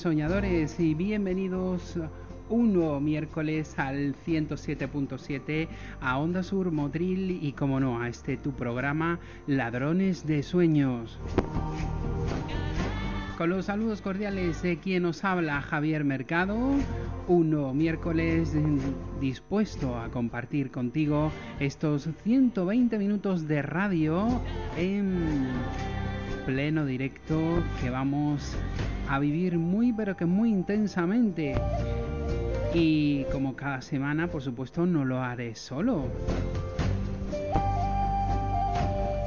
Soñadores y bienvenidos un miércoles al 107.7 a Onda Sur Motril y como no a este tu programa Ladrones de Sueños. Con los saludos cordiales de quien nos habla Javier Mercado, un miércoles dispuesto a compartir contigo estos 120 minutos de radio en pleno directo que vamos a vivir muy pero que muy intensamente. Y como cada semana, por supuesto, no lo haré solo.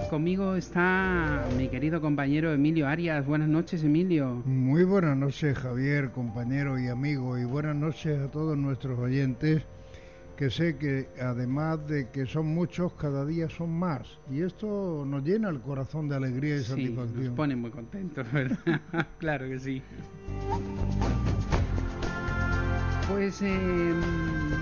Conmigo está mi querido compañero Emilio Arias. Buenas noches, Emilio. Muy buenas noches, Javier, compañero y amigo. Y buenas noches a todos nuestros oyentes que sé que además de que son muchos, cada día son más. Y esto nos llena el corazón de alegría y satisfacción. Nos pone muy contentos, ¿verdad? claro que sí. Pues em,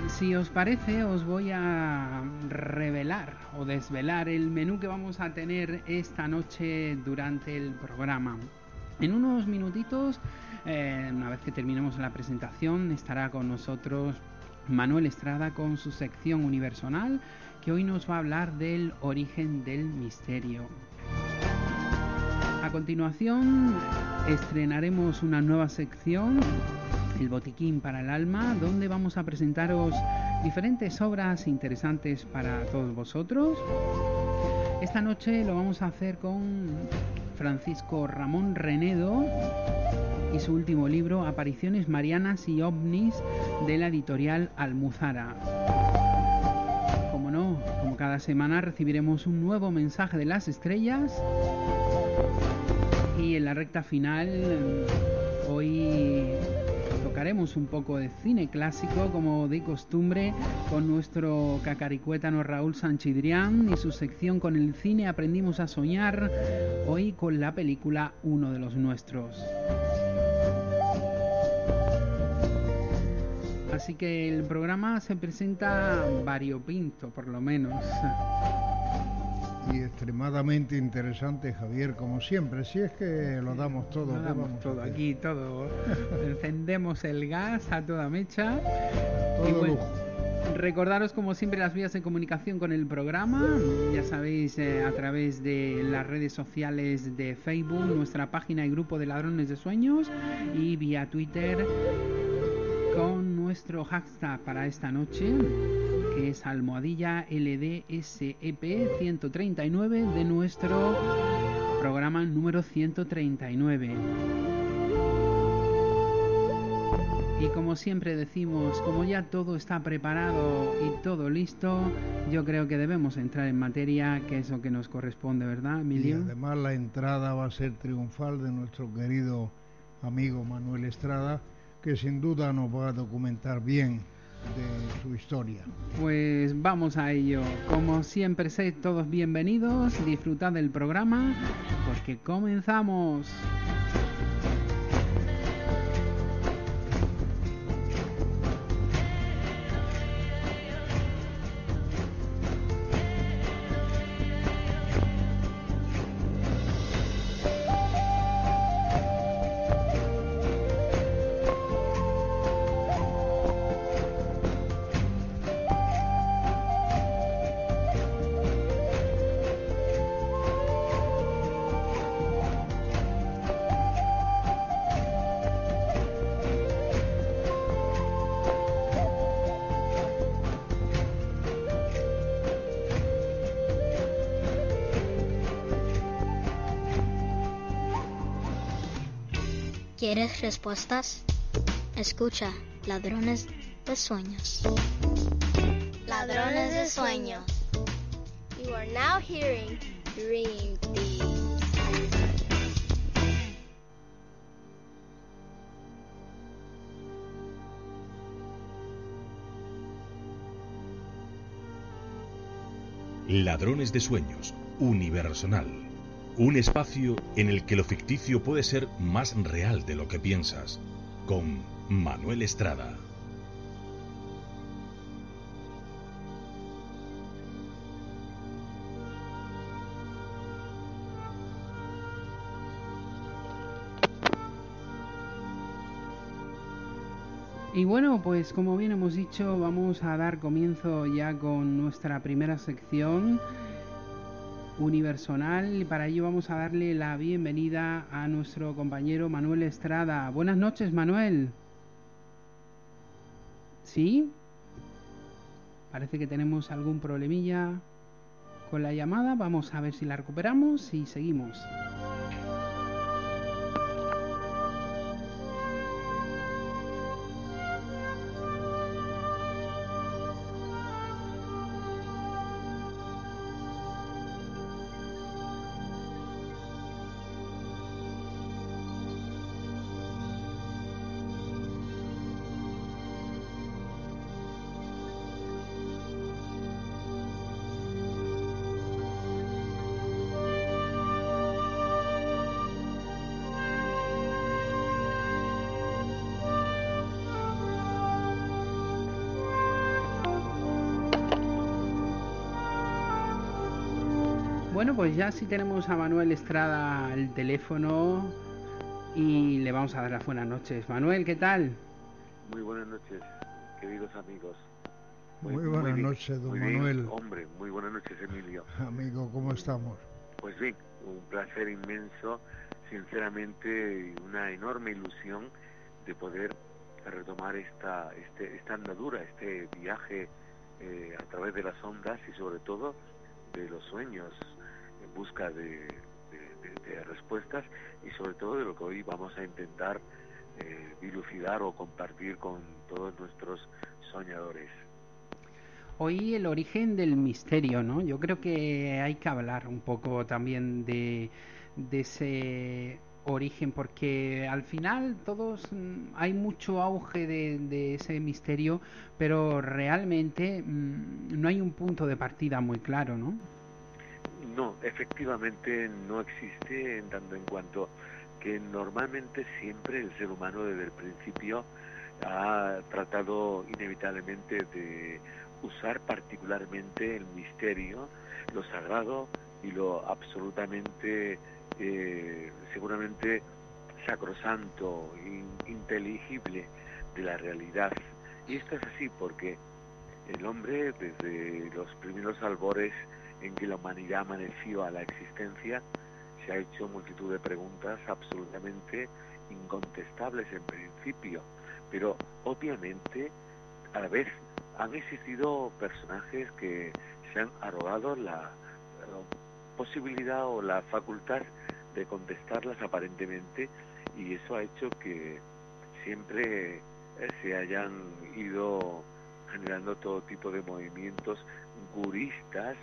si os parece, os voy a revelar o desvelar el menú que vamos a tener esta noche durante el programa. En unos minutitos, eh, una vez que terminemos la presentación, estará con nosotros Manuel Estrada con su sección universal que hoy nos va a hablar del origen del misterio. A continuación estrenaremos una nueva sección, el botiquín para el alma, donde vamos a presentaros diferentes obras interesantes para todos vosotros. Esta noche lo vamos a hacer con Francisco Ramón Renedo y su último libro, Apariciones Marianas y OVNIs, de la editorial Almuzara. Como no, como cada semana recibiremos un nuevo mensaje de las estrellas y en la recta final hoy tocaremos un poco de cine clásico como de costumbre con nuestro cacaricuétano Raúl Sanchidrián y su sección con el cine aprendimos a soñar hoy con la película Uno de los nuestros. Así que el programa se presenta variopinto, por lo menos. Y extremadamente interesante, Javier, como siempre. Si es que lo damos todo. Lo damos todo, aquí todo. Encendemos el gas a toda mecha. Todo Recordaros como siempre las vías de comunicación con el programa, ya sabéis eh, a través de las redes sociales de Facebook, nuestra página y grupo de ladrones de sueños y vía Twitter con nuestro hashtag para esta noche, que es almohadilla LDSEP 139 de nuestro programa número 139. Y como siempre decimos, como ya todo está preparado y todo listo, yo creo que debemos entrar en materia, que es lo que nos corresponde, ¿verdad, Emilio? Y además la entrada va a ser triunfal de nuestro querido amigo Manuel Estrada, que sin duda nos va a documentar bien de su historia. Pues vamos a ello. Como siempre, sed todos bienvenidos, disfrutad del programa, porque comenzamos. Respuestas? Escucha Ladrones de Sueños. Ladrones de Sueños. You are now hearing Dream. Ladrones de Sueños, Universal. Un espacio en el que lo ficticio puede ser más real de lo que piensas. Con Manuel Estrada. Y bueno, pues como bien hemos dicho, vamos a dar comienzo ya con nuestra primera sección universal y para ello vamos a darle la bienvenida a nuestro compañero Manuel Estrada. Buenas noches, Manuel. ¿Sí? Parece que tenemos algún problemilla con la llamada. Vamos a ver si la recuperamos y seguimos. Bueno, pues ya sí tenemos a Manuel Estrada al teléfono y le vamos a dar las buenas noches. Manuel, ¿qué tal? Muy buenas noches, queridos amigos. Muy, buenas noches, don Manuel. hombre, muy buenas noches, Emilio. Amigo, ¿cómo estamos? Pues bien, un placer inmenso, sinceramente, una enorme ilusión de poder retomar esta, este, esta andadura, este viaje eh, a través de las ondas y sobre todo de los sueños busca de, respuestas y sobre todo de lo que hoy vamos a intentar eh, dilucidar o compartir con todos nuestros soñadores. Hoy el origen del misterio, ¿no? Yo creo que hay que hablar un poco también de, ese origen porque al final todos mm, hay mucho auge de, ese misterio pero realmente mmm, no hay un punto de partida muy claro no no, efectivamente no existe en tanto en cuanto que normalmente siempre el ser humano desde el principio ha tratado inevitablemente de usar particularmente el misterio, lo sagrado y lo absolutamente eh, seguramente sacrosanto, in, inteligible de la realidad. Y esto es así porque el hombre desde los primeros albores en que la humanidad amaneció a la existencia, se ha hecho multitud de preguntas absolutamente incontestables en principio, pero obviamente a la vez han existido personajes que se han arrogado la, posibilidad o la facultad de contestarlas aparentemente y eso ha hecho que siempre eh, se hayan ido generando todo tipo de movimientos guristas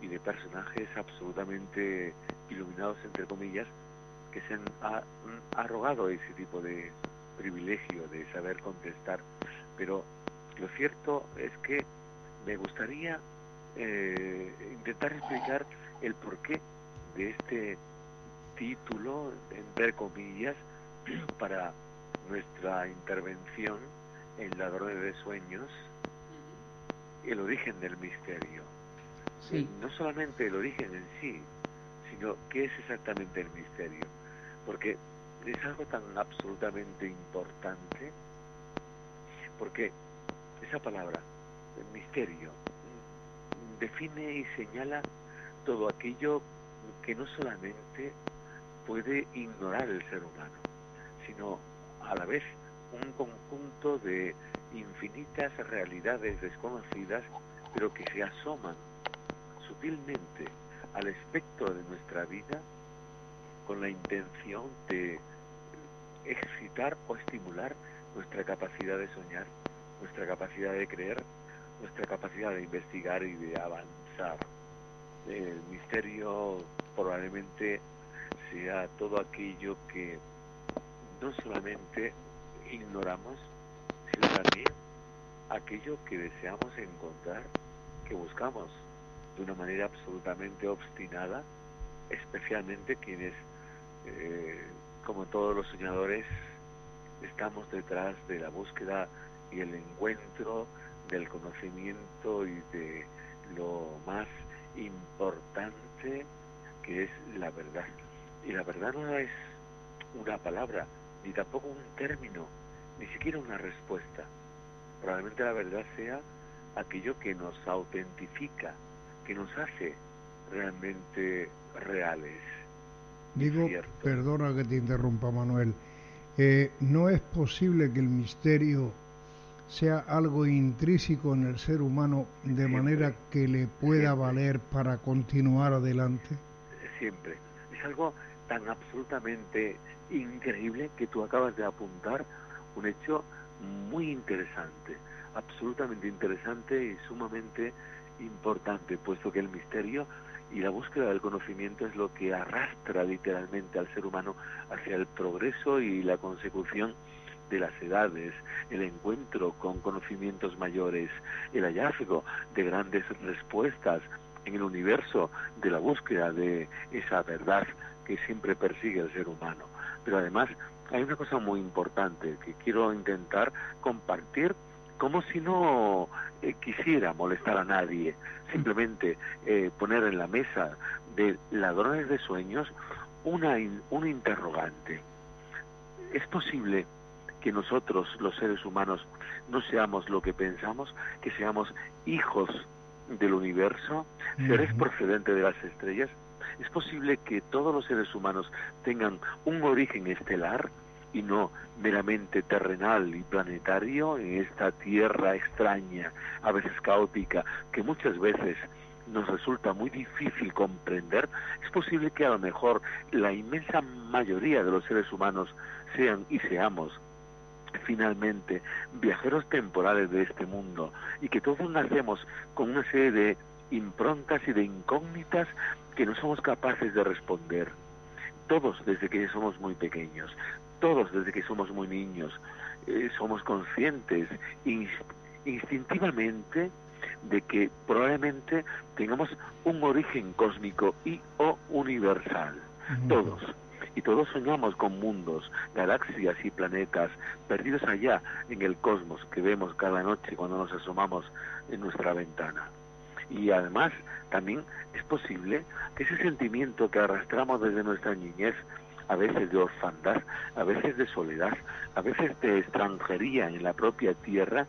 y de personajes absolutamente iluminados, entre comillas, que se han arrogado ese tipo de, privilegio de saber contestar, pero lo cierto es que me gustaría eh, intentar explicar el porqué de este título, entre comillas, para nuestra intervención en Ladrones de Sueños, el origen del misterio. No solamente el origen en sí, sino qué es exactamente el misterio. Porque es algo tan absolutamente importante, porque esa palabra, el misterio, define y señala todo aquello que no solamente puede ignorar el ser humano, sino a la vez un conjunto de infinitas realidades desconocidas, pero que se asoman sutilmente al espectro de nuestra vida con la intención de excitar o estimular nuestra capacidad de soñar, nuestra capacidad de creer, nuestra capacidad de investigar y de avanzar. El misterio probablemente sea todo aquello que no solamente ignoramos, sino también aquello que deseamos encontrar, que buscamos de una manera absolutamente obstinada, especialmente quienes, eh, como todos los soñadores, estamos detrás de la búsqueda y el encuentro del conocimiento y de lo más importante que es la verdad. Y la verdad no es una palabra, ni tampoco un término, ni siquiera una respuesta. Probablemente la verdad sea aquello que nos autentifica, que nos hace realmente reales. Digo, perdona que te interrumpa Manuel, eh, no es posible que el misterio sea algo intrínseco en el ser humano de manera que le pueda valer para continuar adelante? Siempre. Es algo tan absolutamente increíble que tú acabas de apuntar un hecho muy interesante, absolutamente interesante y sumamente importante, puesto que el misterio y la búsqueda del conocimiento es lo que arrastra literalmente al ser humano hacia el progreso y la consecución de las edades, el encuentro con conocimientos mayores, el hallazgo de grandes respuestas en el universo de la búsqueda de esa verdad que siempre persigue el ser humano. Pero además hay una cosa muy importante que quiero intentar compartir como si no eh, quisiera molestar a nadie, simplemente eh, poner en la mesa de ladrones de sueños una, un interrogante. ¿Es posible que nosotros, los seres humanos, no seamos lo que pensamos, que seamos hijos del universo, seres procedentes de las estrellas? ¿Es posible que todos los seres humanos tengan un origen estelar? Y no meramente terrenal y planetario en esta tierra extraña, a veces caótica, que muchas veces nos resulta muy difícil comprender, es posible que a lo mejor la inmensa mayoría de los seres humanos sean y seamos finalmente viajeros temporales de este mundo y que todos nacemos con una serie de improntas y de incógnitas que no somos capaces de responder. Todos desde que somos muy pequeños, todos desde que somos muy niños eh, somos conscientes instintivamente de que probablemente tengamos un origen cósmico y o universal. Todos. Y todos soñamos con mundos, galaxias y planetas perdidos allá en el cosmos que vemos cada noche cuando nos asomamos en nuestra ventana. Y además también es posible que ese sentimiento que arrastramos desde nuestra niñez a veces de orfandad, a veces de soledad, a veces de extranjería en la propia tierra,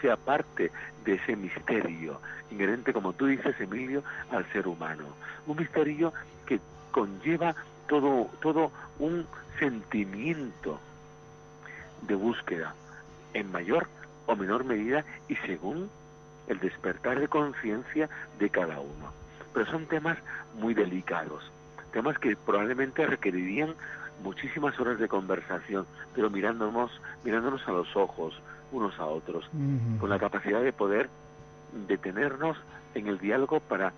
sea parte de ese misterio inherente, como tú dices, Emilio, al ser humano. Un misterio que conlleva todo, todo un sentimiento de búsqueda, en mayor o menor medida y según el despertar de conciencia de cada uno. Pero son temas muy delicados temas que probablemente requerirían muchísimas horas de conversación, pero mirándonos, mirándonos a los ojos unos a otros, con la capacidad de poder detenernos en el diálogo para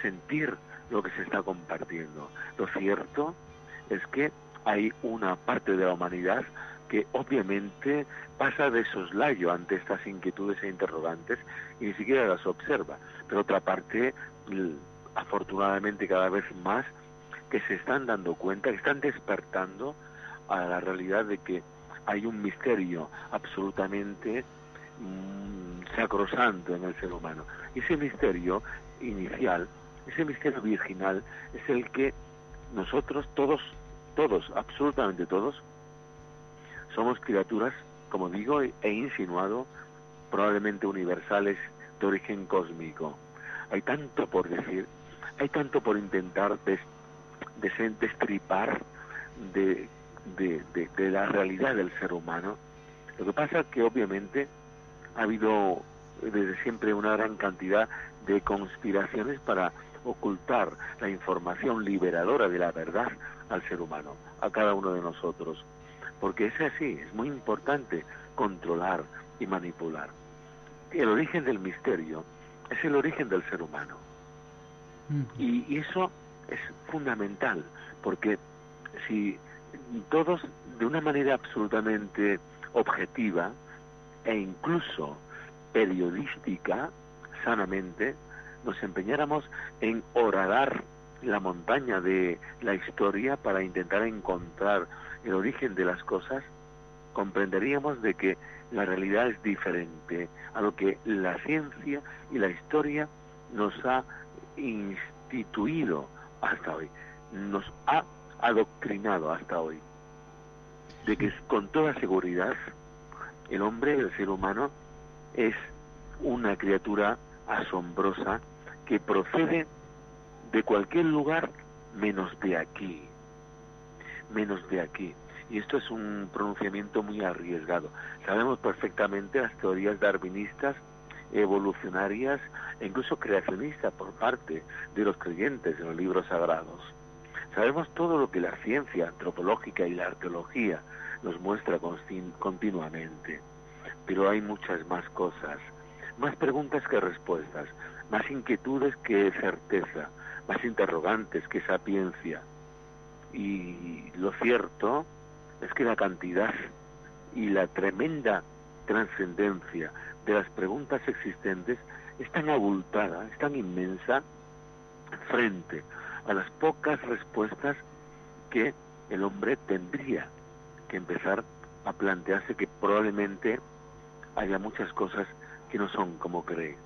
sentir lo que se está compartiendo. Lo cierto es que hay una parte de la humanidad que obviamente pasa de soslayo ante estas inquietudes e interrogantes y ni siquiera las observa. Pero otra parte, afortunadamente cada vez más, que se están dando cuenta, que están despertando a la realidad de que hay un misterio absolutamente mm, sacrosanto en el ser humano. Y ese misterio inicial, ese misterio virginal, es el que nosotros todos, todos, absolutamente todos, somos criaturas, como digo, he insinuado, probablemente universales de origen cósmico. Hay tanto por decir, hay tanto por intentar destripar de, de, la realidad del ser humano. Lo que pasa es que obviamente ha habido desde siempre una gran cantidad de conspiraciones para ocultar la información liberadora de la verdad al ser humano, a cada uno de nosotros. Porque es así, es muy importante controlar y manipular. El origen del misterio es el origen del ser humano. Y, y eso es fundamental, porque si todos de una manera absolutamente objetiva e incluso periodística, sanamente, nos empeñáramos en horadar la montaña de la historia para intentar encontrar el origen de las cosas, comprenderíamos de que la realidad es diferente a lo que la ciencia y la historia nos ha instituido hasta hoy, nos ha adoctrinado hasta hoy, de que con toda seguridad el hombre, el ser humano, es una criatura asombrosa que procede de cualquier lugar menos de aquí, menos de aquí. Y esto es un pronunciamiento muy arriesgado. Sabemos perfectamente las teorías darwinistas, evolucionarias e incluso creacionistas por parte de los creyentes en los libros sagrados. Sabemos todo lo que la ciencia antropológica y la arqueología nos muestra continuamente, pero hay muchas más cosas, más preguntas que respuestas, más inquietudes que certeza, más interrogantes que sapiencia. Y lo cierto es que la cantidad y la tremenda trascendencia de las preguntas existentes es tan abultada, es tan inmensa frente a las pocas respuestas que el hombre tendría que empezar a plantearse que probablemente haya muchas cosas que no son como cree,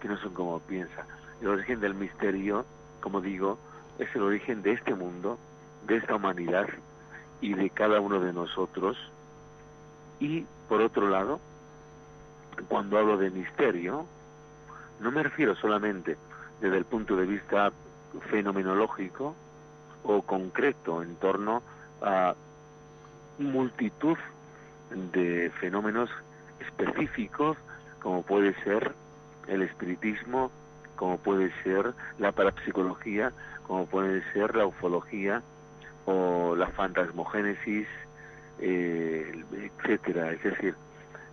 que no son como piensa. El origen del misterio, como digo, es el origen de este mundo, de esta humanidad y de cada uno de nosotros. Y, por otro lado, cuando hablo de misterio, no me refiero solamente desde el punto de vista fenomenológico o concreto en torno a multitud de fenómenos específicos como puede ser el espiritismo, como puede ser la parapsicología, como puede ser la ufología o la fantasmogénesis, eh, etcétera. Es decir,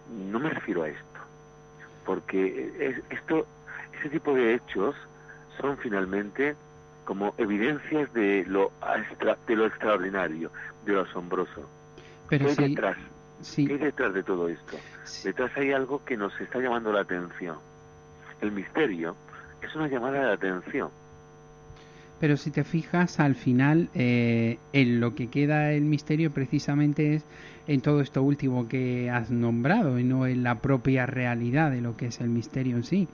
no me refiero a esto, porque esto, ese tipo de hechos son finalmente como evidencias de lo, de lo extraordinario, de lo asombroso. Pero ¿Qué hay detrás? ¿Qué hay detrás de todo esto? Detrás hay algo que nos está llamando la atención. El misterio es una llamada de atención. Pero si te fijas, al final, eh, en lo que queda el misterio precisamente es en todo esto último que has nombrado y no en la propia realidad de lo que es el misterio en sí.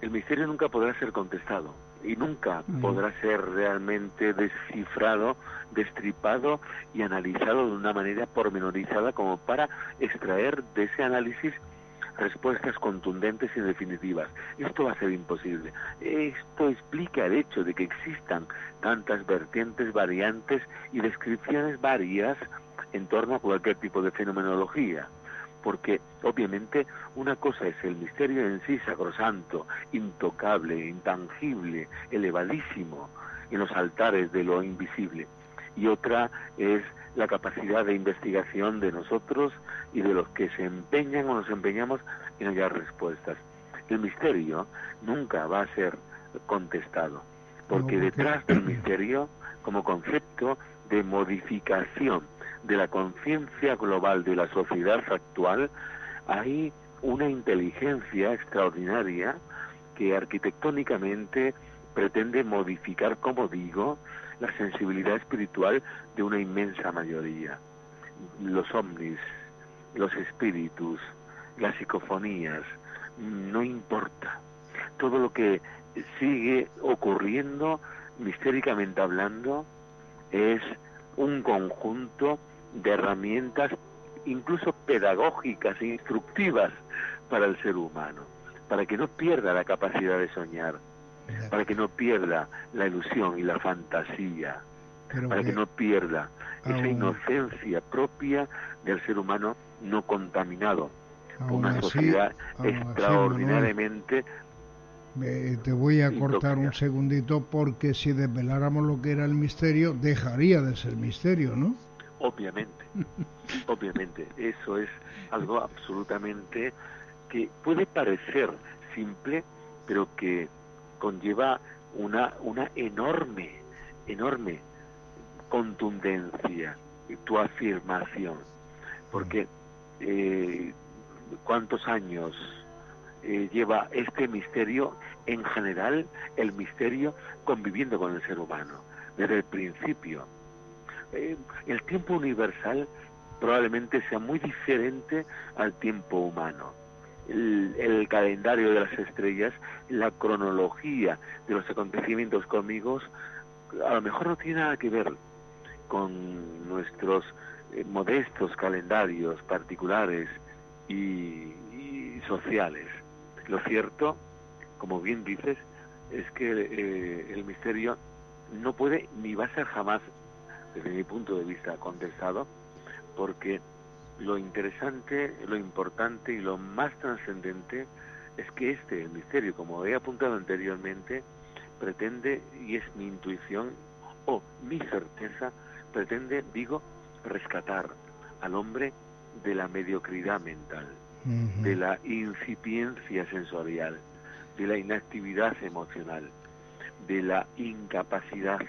El misterio nunca podrá ser contestado y nunca podrá ser realmente descifrado, destripado y analizado de una manera pormenorizada como para extraer de ese análisis respuestas contundentes y definitivas. Esto va a ser imposible. Esto explica el hecho de que existan tantas vertientes, variantes y descripciones varias en torno a cualquier tipo de fenomenología porque obviamente una cosa es el misterio en sí sacrosanto, intocable, intangible, elevadísimo en los altares de lo invisible, y otra es la capacidad de investigación de nosotros y de los que se empeñan o nos empeñamos en hallar respuestas. El misterio nunca va a ser contestado, porque detrás del misterio, como concepto de modificación de la conciencia global de la sociedad actual hay una inteligencia extraordinaria que arquitectónicamente pretende modificar, como digo, la sensibilidad espiritual de una inmensa mayoría. Los ovnis, los espíritus, las psicofonías, no importa. Todo lo que sigue ocurriendo, mistéricamente hablando, es un conjunto de herramientas incluso pedagógicas e instructivas para el ser humano, para que no pierda la capacidad de soñar, para que no pierda la ilusión y la fantasía, para que, no pierda esa inocencia propia del ser humano no contaminado por una sociedad extraordinariamente te voy a cortar un segundito porque si desveláramos lo que era el misterio, dejaría de ser misterio, ¿no? Obviamente, obviamente. Eso es algo absolutamente que puede parecer simple, pero que conlleva una, una enorme, enorme contundencia tu afirmación. Porque eh, cuántos años eh, lleva este misterio, en general, el misterio conviviendo con el ser humano, desde el principio. Eh, el tiempo universal probablemente sea muy diferente al tiempo humano. El, calendario de las estrellas, la cronología de los acontecimientos cósmicos, a lo mejor no tiene nada que ver con nuestros eh, modestos calendarios particulares y sociales. Lo cierto, como bien dices, es que eh, el misterio no puede ni va a ser jamás, desde mi punto de vista, contestado, porque lo interesante, lo importante y lo más trascendente es que este, el misterio, como he apuntado anteriormente, pretende, y es mi intuición o mi certeza, pretende, digo, rescatar al hombre de la mediocridad mental de la incipiencia sensorial, de la inactividad emocional, de la incapacidad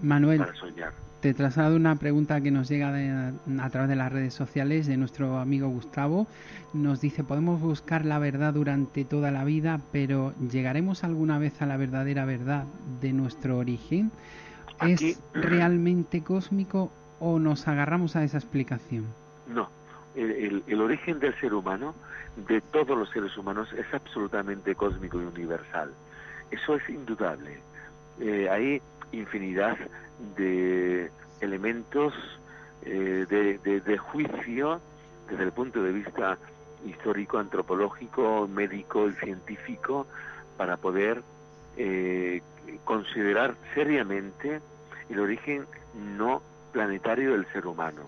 Manuel, para soñar. Te traslado una pregunta que nos llega a través de las redes sociales de nuestro amigo Gustavo. Nos dice, podemos buscar la verdad durante toda la vida, pero ¿llegaremos alguna vez a la verdadera verdad de nuestro origen? ¿Es realmente cósmico o nos agarramos a esa explicación? No, el, origen del ser humano, de todos los seres humanos, es absolutamente cósmico y universal. Eso es indudable. Eh, hay infinidad de elementos eh, de, juicio desde el punto de vista histórico, antropológico, médico y científico para poder eh, considerar seriamente el origen no planetario del ser humano.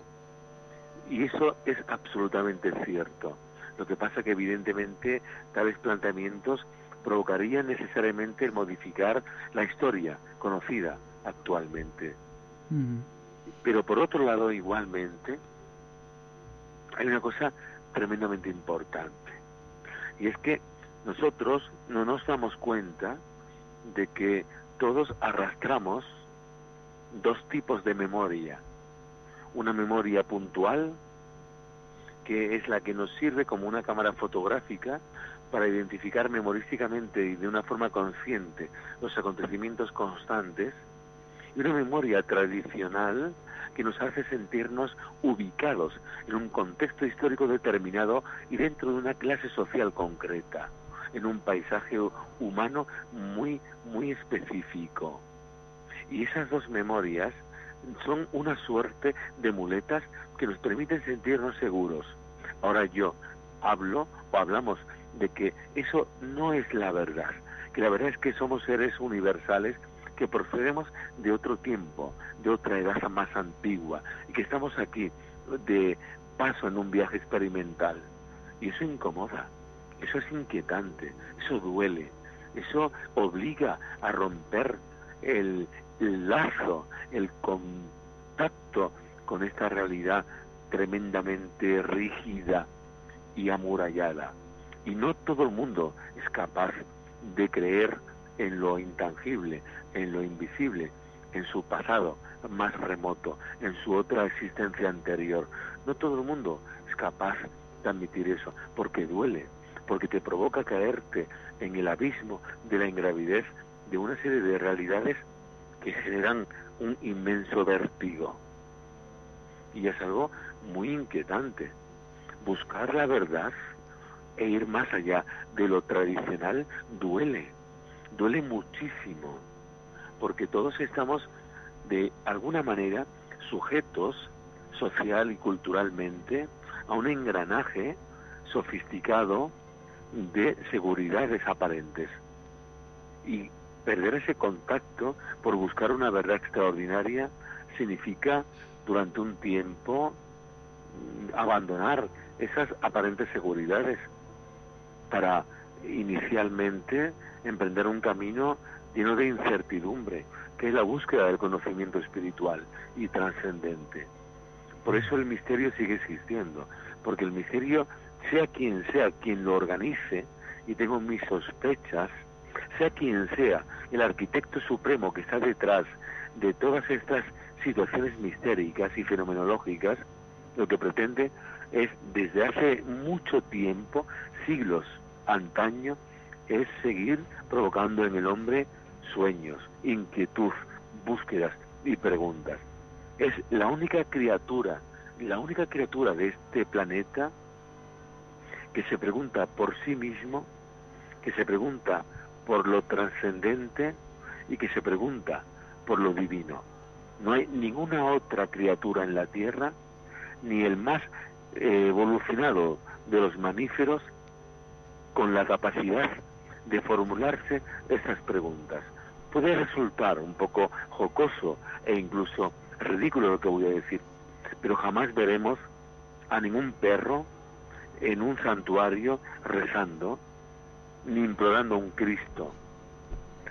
Y eso es absolutamente cierto. Lo que pasa que evidentemente tales planteamientos provocarían necesariamente el modificar la historia conocida actualmente. Pero por otro lado, igualmente, hay una cosa tremendamente importante. Y es que nosotros no nos damos cuenta de que todos arrastramos dos tipos de memoria una memoria puntual, que es la que nos sirve como una cámara fotográfica para identificar memorísticamente y de una forma consciente los acontecimientos constantes, y una memoria tradicional que nos hace sentirnos ubicados en un contexto histórico determinado y dentro de una clase social concreta, en un paisaje humano muy, muy específico. Y esas dos memorias son una suerte de muletas que nos permiten sentirnos seguros. Ahora yo hablo o hablamos de que eso no es la verdad, que la verdad es que somos seres universales que procedemos de otro tiempo, de otra edad más antigua, y que estamos aquí de paso en un viaje experimental. Y eso incomoda, eso es inquietante, eso duele, eso obliga a romper el, el lazo, el contacto con esta realidad tremendamente rígida y amurallada. Y no todo el mundo es capaz de creer en lo intangible, en lo invisible, en su pasado más remoto, en su otra existencia anterior. No todo el mundo es capaz de admitir eso, porque duele, porque te provoca caerte en el abismo de la ingravidez de una serie de realidades que generan un inmenso vértigo. Y es algo muy inquietante. Buscar la verdad e ir más allá de lo tradicional duele, duele muchísimo, porque todos estamos de alguna manera sujetos social y culturalmente a un engranaje sofisticado de seguridades aparentes. Y perder ese contacto por buscar una verdad extraordinaria significa durante un tiempo abandonar esas aparentes seguridades para inicialmente emprender un camino lleno de incertidumbre, que es la búsqueda del conocimiento espiritual y trascendente. Por eso el misterio sigue existiendo, porque el misterio, sea quien sea quien lo organice, y tengo mis sospechas, sea quien sea el arquitecto supremo que está detrás de todas estas situaciones mistéricas y fenomenológicas, lo que pretende es desde hace mucho tiempo, siglos antaño, es seguir provocando en el hombre sueños, inquietud, búsquedas y preguntas. Es la única criatura, la única criatura de este planeta que se pregunta por sí mismo, que se pregunta por lo trascendente y que se pregunta por lo divino. No hay ninguna otra criatura en la Tierra, ni el más eh, evolucionado de los mamíferos, con la capacidad de formularse esas preguntas. Puede resultar un poco jocoso e incluso ridículo lo que voy a decir, pero jamás veremos a ningún perro en un santuario rezando ni implorando a un Cristo.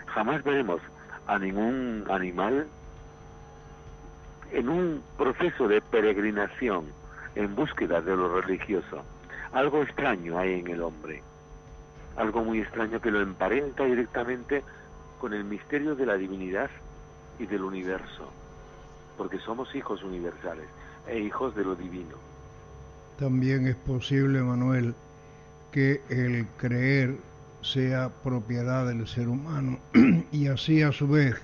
Jamás veremos a ningún animal en un proceso de peregrinación en búsqueda de lo religioso. Algo extraño hay en el hombre, algo muy extraño que lo emparenta directamente con el misterio de la divinidad y del universo, porque somos hijos universales e hijos de lo divino. También es posible, Manuel, que el creer sea propiedad del ser humano y así a su vez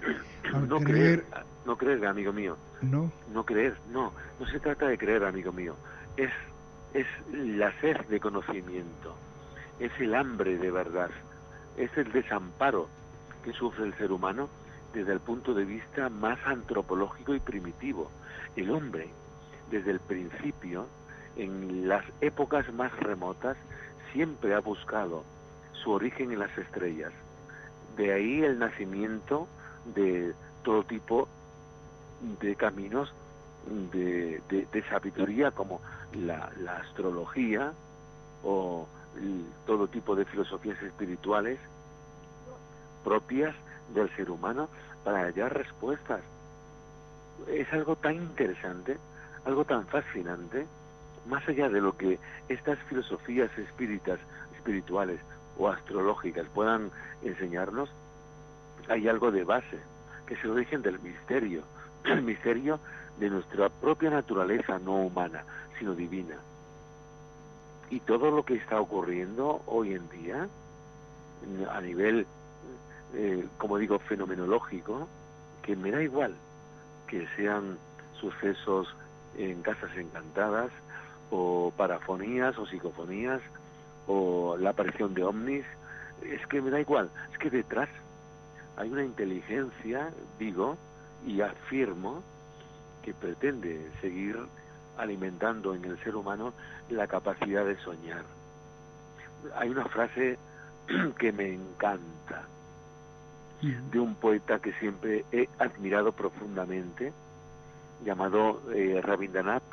al no creer, no creer amigo mío no. No creer no. No se trata de creer amigo mío. Es es la sed de conocimiento. Es el hambre de verdad. Es el desamparo que sufre el ser humano desde el punto de vista más antropológico y primitivo. El hombre desde el principio en las épocas más remotas siempre ha buscado su origen en las estrellas. De ahí el nacimiento de todo tipo de caminos de, sabiduría como la, astrología o todo tipo de filosofías espirituales propias del ser humano para hallar respuestas. Es algo tan interesante, algo tan fascinante, más allá de lo que estas filosofías espíritas, espirituales o astrológicas puedan enseñarnos, hay algo de base, que es el origen del misterio, el misterio de nuestra propia naturaleza no humana, sino divina. Y todo lo que está ocurriendo hoy en día, a nivel, eh, como digo, fenomenológico, que me da igual que sean sucesos en casas encantadas, o parafonías o psicofonías, o la aparición de ovnis, es que me da igual, es que detrás hay una inteligencia, digo, y afirmo, que pretende seguir alimentando en el ser humano la capacidad de soñar. Hay una frase que me encanta, de un poeta que siempre he admirado profundamente, llamado eh, Rabindranath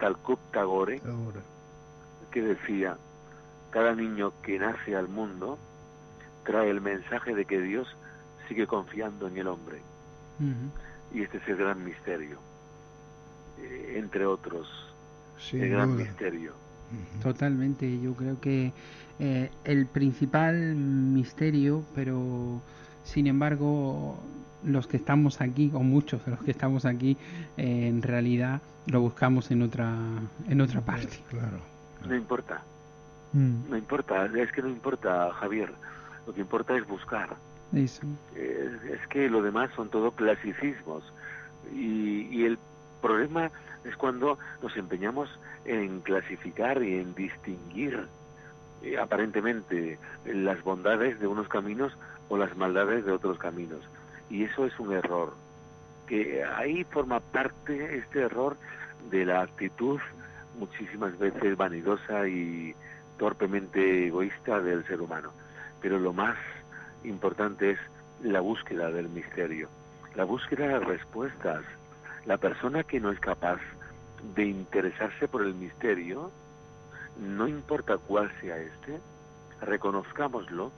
Tagore, que decía, cada niño que nace al mundo trae el mensaje de que Dios sigue confiando en el hombre. Y este es el gran misterio, eh, entre otros, el gran misterio. Totalmente, yo creo que eh, el principal misterio, pero sin embargo los que estamos aquí, o muchos de los que estamos aquí, eh, en realidad lo buscamos en otra, en otra parte. Claro. No importa, Mm, no importa, es que no importa, Javier. Lo que importa es buscar. Es, es que lo demás son todo clasicismos. Y, y el problema es cuando nos empeñamos en clasificar y en distinguir eh, aparentemente las bondades de unos caminos o las maldades de otros caminos. Y eso es un error. Que ahí forma parte este error de la actitud muchísimas veces vanidosa y torpemente egoísta del ser humano. Pero lo más importante es la búsqueda del misterio, la búsqueda de respuestas. La persona que no es capaz de interesarse por el misterio, no importa cuál sea este, reconozcámoslo,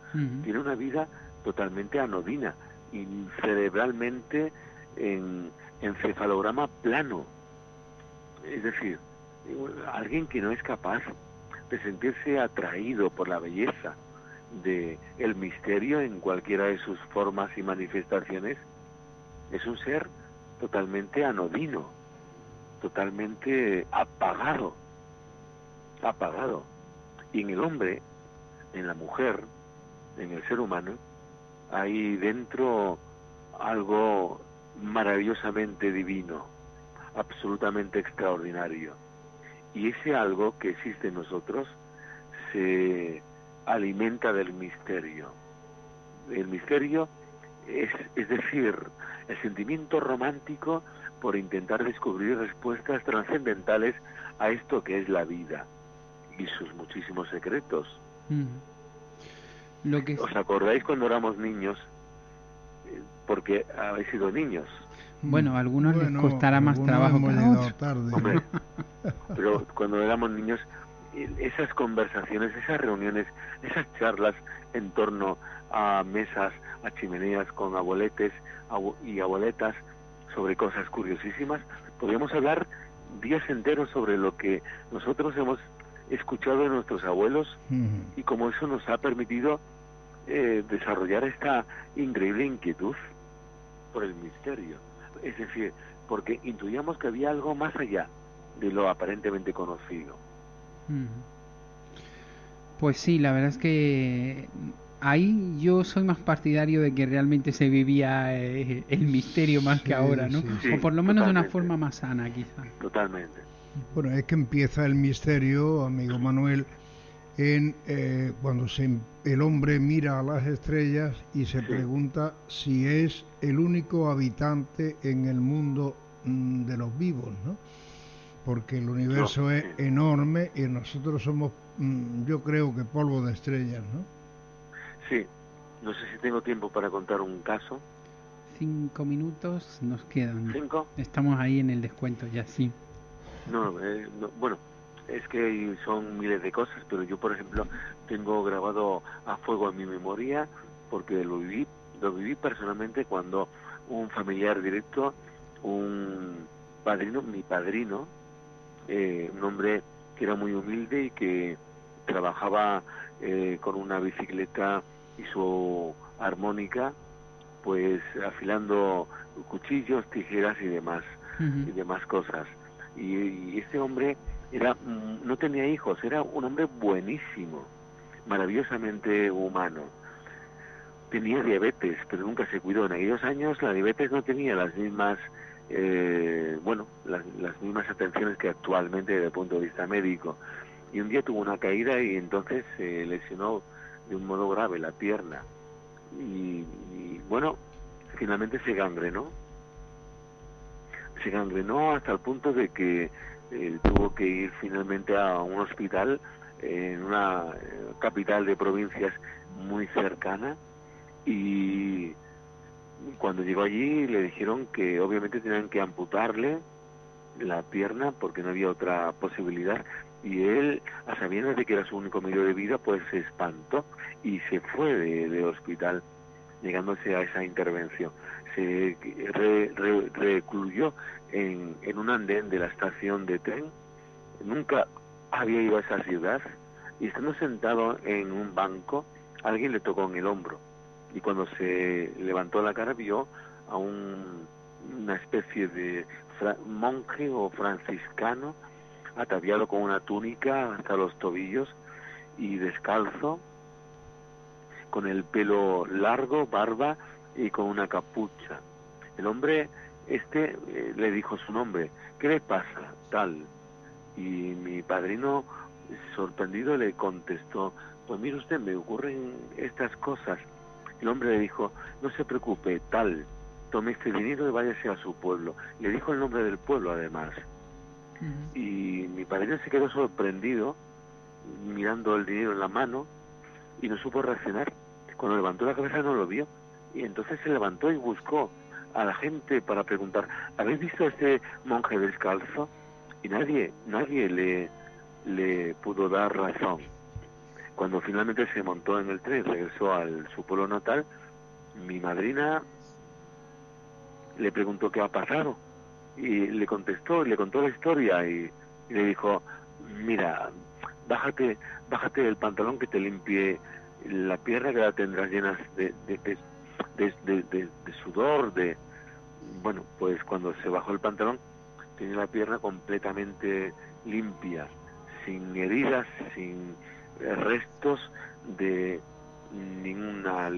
tiene una vida totalmente anodina y cerebralmente en encefalograma plano. Es decir, alguien que no es capaz de sentirse atraído por la belleza de el misterio en cualquiera de sus formas y manifestaciones es un ser totalmente anodino, totalmente apagado, apagado. Y en el hombre, en la mujer, en el ser humano, hay dentro algo maravillosamente divino, absolutamente extraordinario. Y ese algo que existe en nosotros se alimenta del misterio. El misterio es, es decir, el sentimiento romántico por intentar descubrir respuestas trascendentales a esto que es la vida y sus muchísimos secretos. Lo que ¿Os acordáis cuando éramos niños? Porque habéis sido niños. Bueno, a algunos les costará más trabajo que a otros. tarde. Hombre, pero cuando éramos niños, esas conversaciones, esas reuniones, esas charlas en torno a mesas, a chimeneas con abueletes abu- y abueletas sobre cosas curiosísimas, podríamos hablar días enteros sobre lo que nosotros hemos escuchado de nuestros abuelos y cómo eso nos ha permitido eh, desarrollar esta increíble inquietud por el misterio. Es decir, porque intuíamos que había algo más allá de lo aparentemente conocido. Pues sí, la verdad es que ahí yo soy más partidario de que realmente se vivía eh, el misterio más que ahora, ¿no? sí, sí. o por lo menos de una forma más sana, quizá. Totalmente. Bueno, es que empieza el misterio, amigo Manuel, en eh, cuando se, el hombre mira a las estrellas y se Sí. pregunta si es el único habitante en el mundo mm, de los vivos, ¿no? Porque el universo No, es sí. enorme y nosotros somos, mm, yo creo que polvo de estrellas, ¿no? Sí, no sé si tengo tiempo para contar un caso. Cinco minutos nos quedan. ¿Cinco? Estamos ahí en el descuento ya, sí. No, eh, no, bueno, es que son miles de cosas, pero yo, por ejemplo, tengo grabado a fuego en mi memoria porque lo viví, lo viví personalmente cuando un familiar directo, un padrino, mi padrino, eh, un hombre que era muy humilde y que trabajaba eh, con una bicicleta y su armónica, pues afilando cuchillos, tijeras y demás y demás cosas. Y, y este hombre era mm, no tenía hijos, era un hombre buenísimo, maravillosamente humano. Tenía diabetes, pero nunca se cuidó. En aquellos años la diabetes no tenía las mismas, eh, bueno, las, mismas atenciones que actualmente desde el punto de vista médico. Y un día tuvo una caída y entonces se lesionó de un modo grave la pierna. Y, y, bueno, finalmente se gangrenó se gangrenó hasta el punto de que eh, tuvo que ir finalmente a un hospital en una eh, capital de provincias muy cercana y cuando llegó allí le dijeron que obviamente tenían que amputarle la pierna porque no había otra posibilidad. Y él a sabiendas de que era su único medio de vida pues se espantó y se fue de, hospital llegándose a esa intervención. Se re- re- recluyó en, en un andén de la estación de tren. Nunca había ido a esa ciudad y estando sentado en un banco alguien le tocó en el hombro y cuando se levantó la cara vio a un, una especie de monje o franciscano ataviado con una túnica hasta los tobillos y descalzo, con el pelo largo, barba y con una capucha. El hombre, este, eh, le dijo su nombre, ¿qué le pasa? Tal. Y mi padrino, sorprendido, le contestó, pues mire usted, me ocurren estas cosas. El hombre le dijo, no se preocupe, tal, tome este dinero y váyase a su pueblo. Le dijo el nombre del pueblo, además. Y mi padrino se quedó sorprendido mirando el dinero en la mano y no supo reaccionar. Cuando levantó la cabeza no lo vio y entonces se levantó y buscó a la gente para preguntar, ¿habéis visto a este monje descalzo? Y nadie, nadie le, le pudo dar razón. Cuando finalmente se montó en el tren y regresó a su pueblo natal, mi madrina le preguntó qué ha pasado y le contestó, y le contó la historia y, le dijo, mira, bájate, bájate el pantalón que te limpie la pierna que la tendrás llenas de, de, de, sudor, de... Bueno, pues cuando se bajó el pantalón tenía la pierna completamente limpia, sin heridas, sin restos de ninguna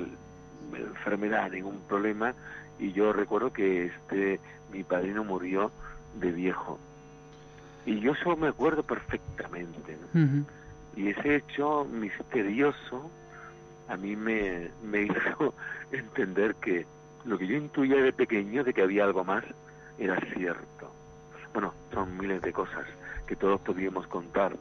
enfermedad, ningún problema. Y yo recuerdo que este mi padrino murió de viejo. Y yo solo me acuerdo perfectamente y ese hecho misterioso a mí me, me hizo entender que lo que yo intuía de pequeño de que había algo más era cierto. Bueno son miles de cosas que todos podíamos contar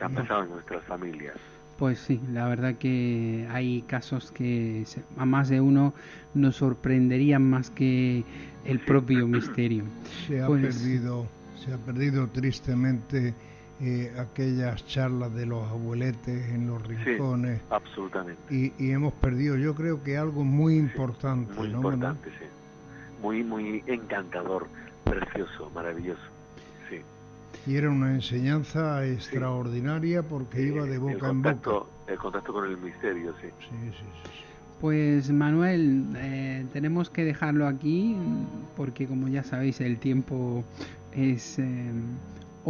que han pasado en nuestras familias pues sí, la verdad que hay casos que a más de uno nos sorprenderían más que el propio misterio. Se ha pues perdido, se ha perdido tristemente eh, aquellas charlas de los abueletes en los rincones. absolutamente. Y, hemos perdido, yo creo que algo muy importante. muy importante, sí. Muy, muy encantador, precioso, maravilloso. Y era una enseñanza extraordinaria porque iba de boca en boca. El contacto con el misterio, sí. Sí, sí, Pues Manuel, eh, tenemos que dejarlo aquí porque como ya sabéis el tiempo es eh,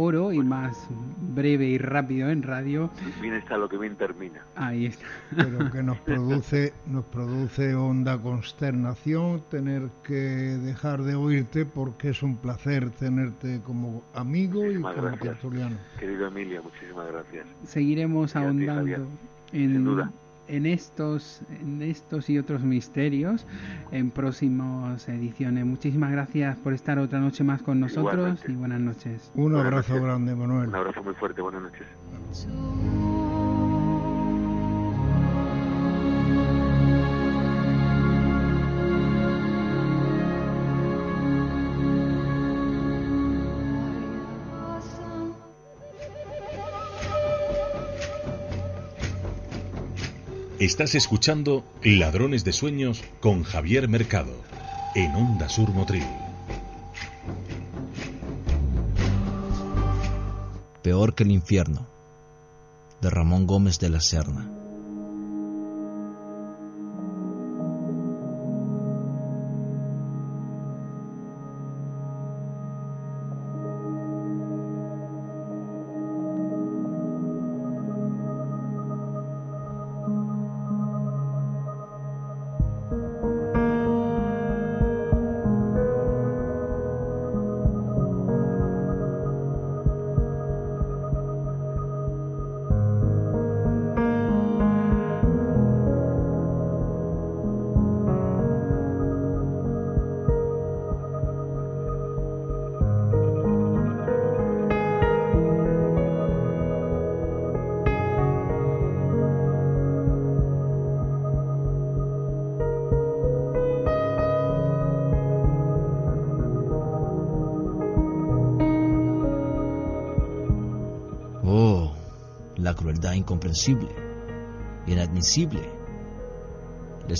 oro y más breve y rápido en radio. Bien está lo que bien termina. Ahí está. Pero que nos produce, nos produce honda consternación tener que dejar de oírte porque es un placer tenerte como amigo y como tertuliano. Querido Emilia, muchísimas gracias. Seguiremos ahondando en, Sin duda en estos, en estos y otros misterios en próximas ediciones. Muchísimas gracias por estar otra noche más con nosotros y buenas noches. Un abrazo grande, Manuel. Un abrazo muy fuerte, buenas noches. Estás escuchando Ladrones de Sueños con Javier Mercado en Onda Sur Motril. Peor que el infierno, de Ramón Gómez de la Serna.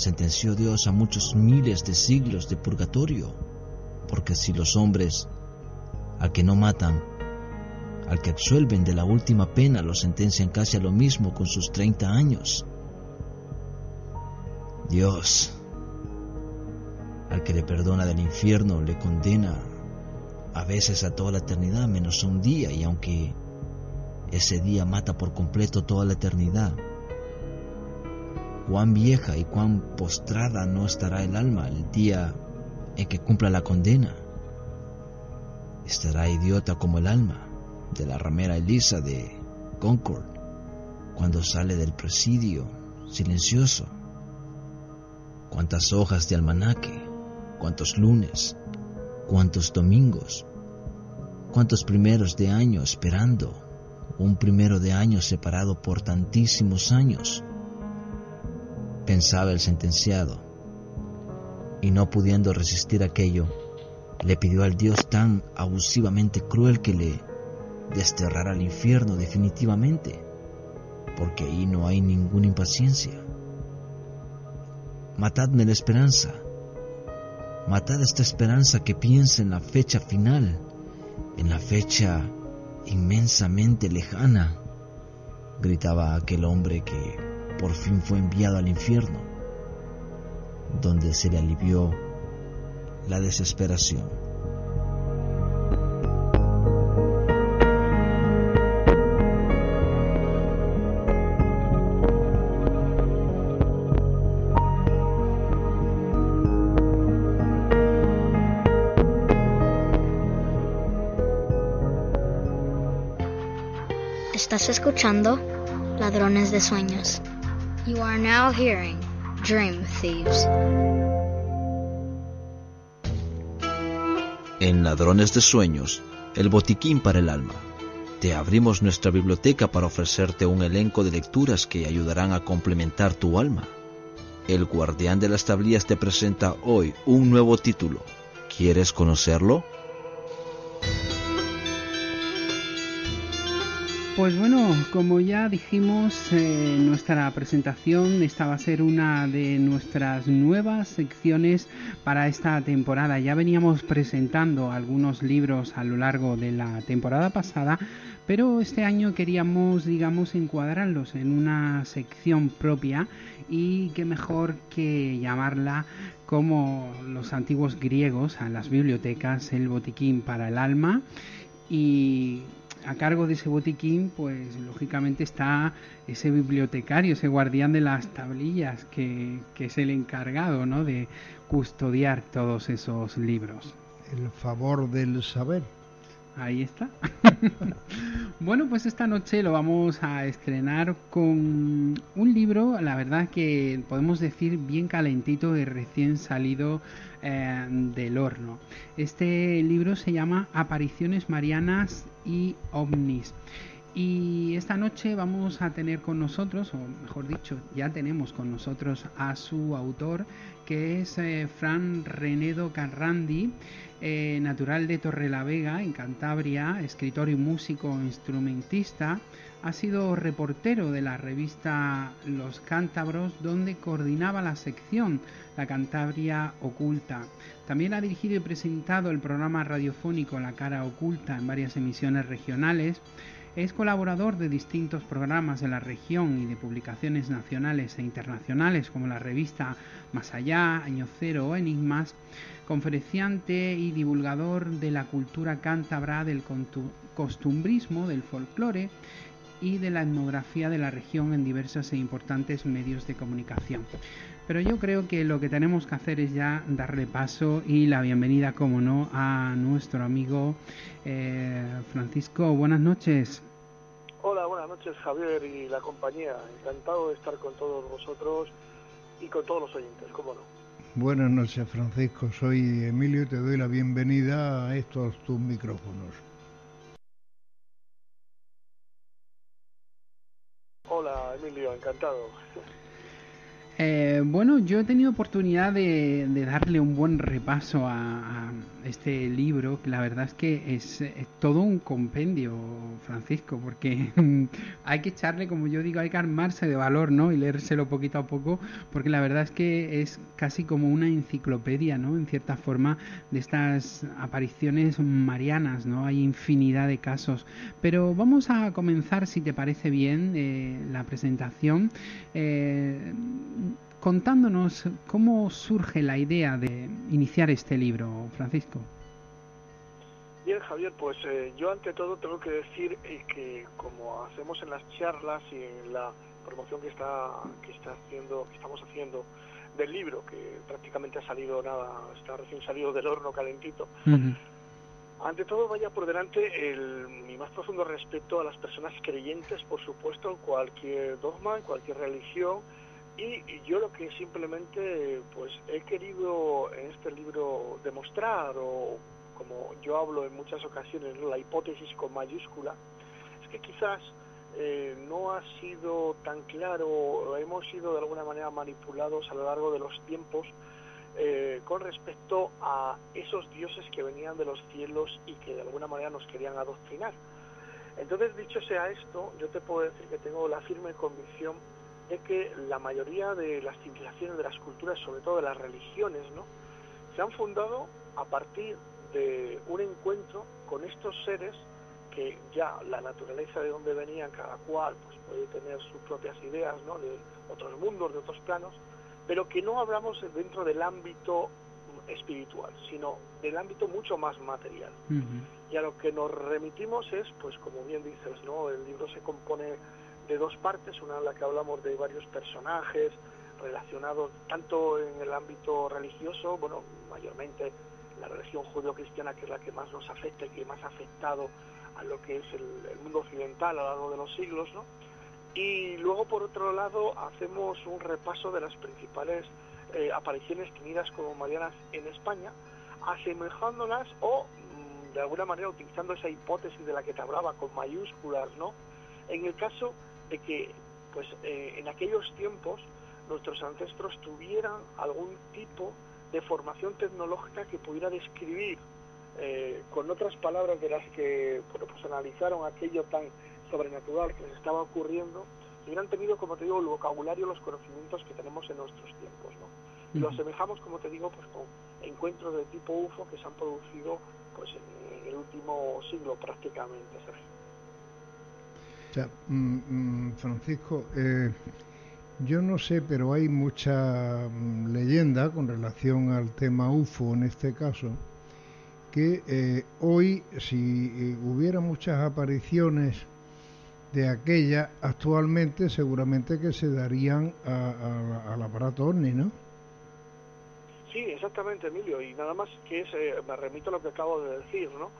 Sentenció Dios a muchos miles de siglos de purgatorio, porque si los hombres al que no matan, al que absuelven de la última pena, lo sentencian casi a lo mismo con sus 30 años. Dios, Al que le perdona del infierno le condena a veces a toda la eternidad menos un día y aunque ese día mata por completo toda la eternidad, cuán vieja y cuán postrada no estará el alma el día en que cumpla la condena. Estará idiota como el alma de la ramera Elisa de Concord cuando sale del presidio silencioso. Cuántas hojas de almanaque, cuántos lunes, cuántos domingos, cuántos primeros de año esperando, un primero de año separado por tantísimos años pensaba el sentenciado, y no pudiendo resistir aquello, le pidió al Dios tan abusivamente cruel que le desterrara al infierno definitivamente, porque ahí no hay ninguna impaciencia. Matadme la esperanza, matad esta esperanza que piensa en la fecha final, en la fecha inmensamente lejana, gritaba aquel hombre que por fin fue enviado al infierno, donde se le alivió la desesperación. Estás escuchando Ladrones de Sueños. You are now hearing Dream Thieves. En Ladrones de Sueños, el botiquín para el alma. Te abrimos nuestra biblioteca para ofrecerte un elenco de lecturas que ayudarán a complementar tu alma. El guardián de las tablillas te presenta hoy un nuevo título. ¿Quieres conocerlo? Pues bueno, como ya dijimos, en nuestra presentación esta va a ser una de nuestras nuevas secciones para esta temporada. Ya veníamos presentando algunos libros a lo largo de la temporada pasada, pero este año queríamos, digamos, encuadrarlos en una sección propia y qué mejor que llamarla como los antiguos griegos a las bibliotecas, el botiquín para el alma y a cargo de ese botiquín, pues lógicamente está ese bibliotecario, ese guardián de las tablillas, que, es el encargado ¿no? de custodiar todos esos libros. El favor del saber. Ahí está. bueno, pues esta noche lo vamos a estrenar con un libro, la verdad que podemos decir bien calentito y recién salido eh, del horno. Este libro se llama Apariciones Marianas y OVNIs. Y esta noche vamos a tener con nosotros, o mejor dicho, ya tenemos con nosotros a su autor, que es eh, Fran Renedo Carrandi, eh, natural de Torrelavega, en Cantabria, escritor y músico instrumentista. Ha sido reportero de la revista Los Cántabros, donde coordinaba la sección La Cantabria Oculta. También ha dirigido y presentado el programa radiofónico La Cara Oculta en varias emisiones regionales. Es colaborador de distintos programas de la región y de publicaciones nacionales e internacionales como la revista Más Allá, Año Cero o Enigmas, conferenciante y divulgador de la cultura cántabra, del costumbrismo, del folclore y de la etnografía de la región en diversos e importantes medios de comunicación. Pero yo creo que lo que tenemos que hacer es ya darle paso y la bienvenida, como no, a nuestro amigo eh, Francisco. Buenas noches. Hola, buenas noches Javier y la compañía. Encantado de estar con todos vosotros y con todos los oyentes, cómo no. Buenas noches Francisco, soy Emilio y te doy la bienvenida a estos tus micrófonos. Hola Emilio, encantado. Eh, bueno, yo he tenido oportunidad de, darle un buen repaso a, este libro, que la verdad es que es, todo un compendio, Francisco, porque hay que echarle, como yo digo, hay que armarse de valor, ¿no? Y leérselo poquito a poco, porque la verdad es que es casi como una enciclopedia, ¿no? En cierta forma, de estas apariciones marianas, ¿no? Hay infinidad de casos. Pero vamos a comenzar, si te parece bien, eh, la presentación. Eh, contándonos cómo surge la idea de iniciar este libro, Francisco? Bien, Javier, pues eh, yo ante todo tengo que decir eh, que como hacemos en las charlas y en la promoción que está que está haciendo, que estamos haciendo del libro, que prácticamente ha salido nada, está recién salido del horno calentito. Ante todo vaya por delante el, mi más profundo respeto a las personas creyentes, por supuesto, en cualquier dogma, en cualquier religión, y, yo lo que simplemente pues he querido en este libro demostrar o como yo hablo en muchas ocasiones, la hipótesis con mayúscula, es que quizás eh, no ha sido tan claro, hemos sido de alguna manera manipulados a lo largo de los tiempos eh, con respecto a esos dioses que venían de los cielos y que de alguna manera nos querían adoctrinar. Entonces, dicho sea esto, yo te puedo decir que tengo la firme convicción de que la mayoría de las civilizaciones, de las culturas, sobre todo de las religiones, ¿no? se han fundado a partir de un encuentro con estos seres que ya la naturaleza de donde venían cada cual pues puede tener sus propias ideas ¿no? de otros mundos, de otros planos, pero que no hablamos dentro del ámbito espiritual, sino del ámbito mucho más material. Y a lo que nos remitimos es, pues como bien dices, ¿no? el libro se compone de dos partes, una en la que hablamos de varios personajes relacionados tanto en el ámbito religioso, bueno, mayormente la religión judeo-cristiana, que es la que más nos afecta y que más ha afectado a lo que es el, mundo occidental a lo largo de los siglos, ¿no? Y luego, por otro lado, hacemos un repaso de las principales eh, apariciones tenidas como marianas en España, asemejándolas o, mm, de alguna manera, utilizando esa hipótesis de la que te hablaba con mayúsculas, ¿no? En el caso de que, pues, eh, en aquellos tiempos, nuestros ancestros tuvieran algún tipo de formación tecnológica que pudiera describir eh, con otras palabras de las que bueno, pues analizaron aquello tan sobrenatural que les estaba ocurriendo, hubieran tenido, como te digo, el vocabulario, los conocimientos que tenemos en nuestros tiempos. ¿no? Y lo asemejamos, como te digo, pues con encuentros de tipo UFO que se han producido pues en el último siglo prácticamente, O sea, mm, mm, Francisco, eh, yo no sé, pero hay mucha mm, leyenda con relación al tema UFO en este caso, que eh, hoy si eh, hubiera muchas apariciones de aquella, actualmente seguramente que se darían al aparato OVNI, ¿no? Sí, exactamente, Emilio, y nada más que es, eh, me remito a lo que acabo de decir, ¿no?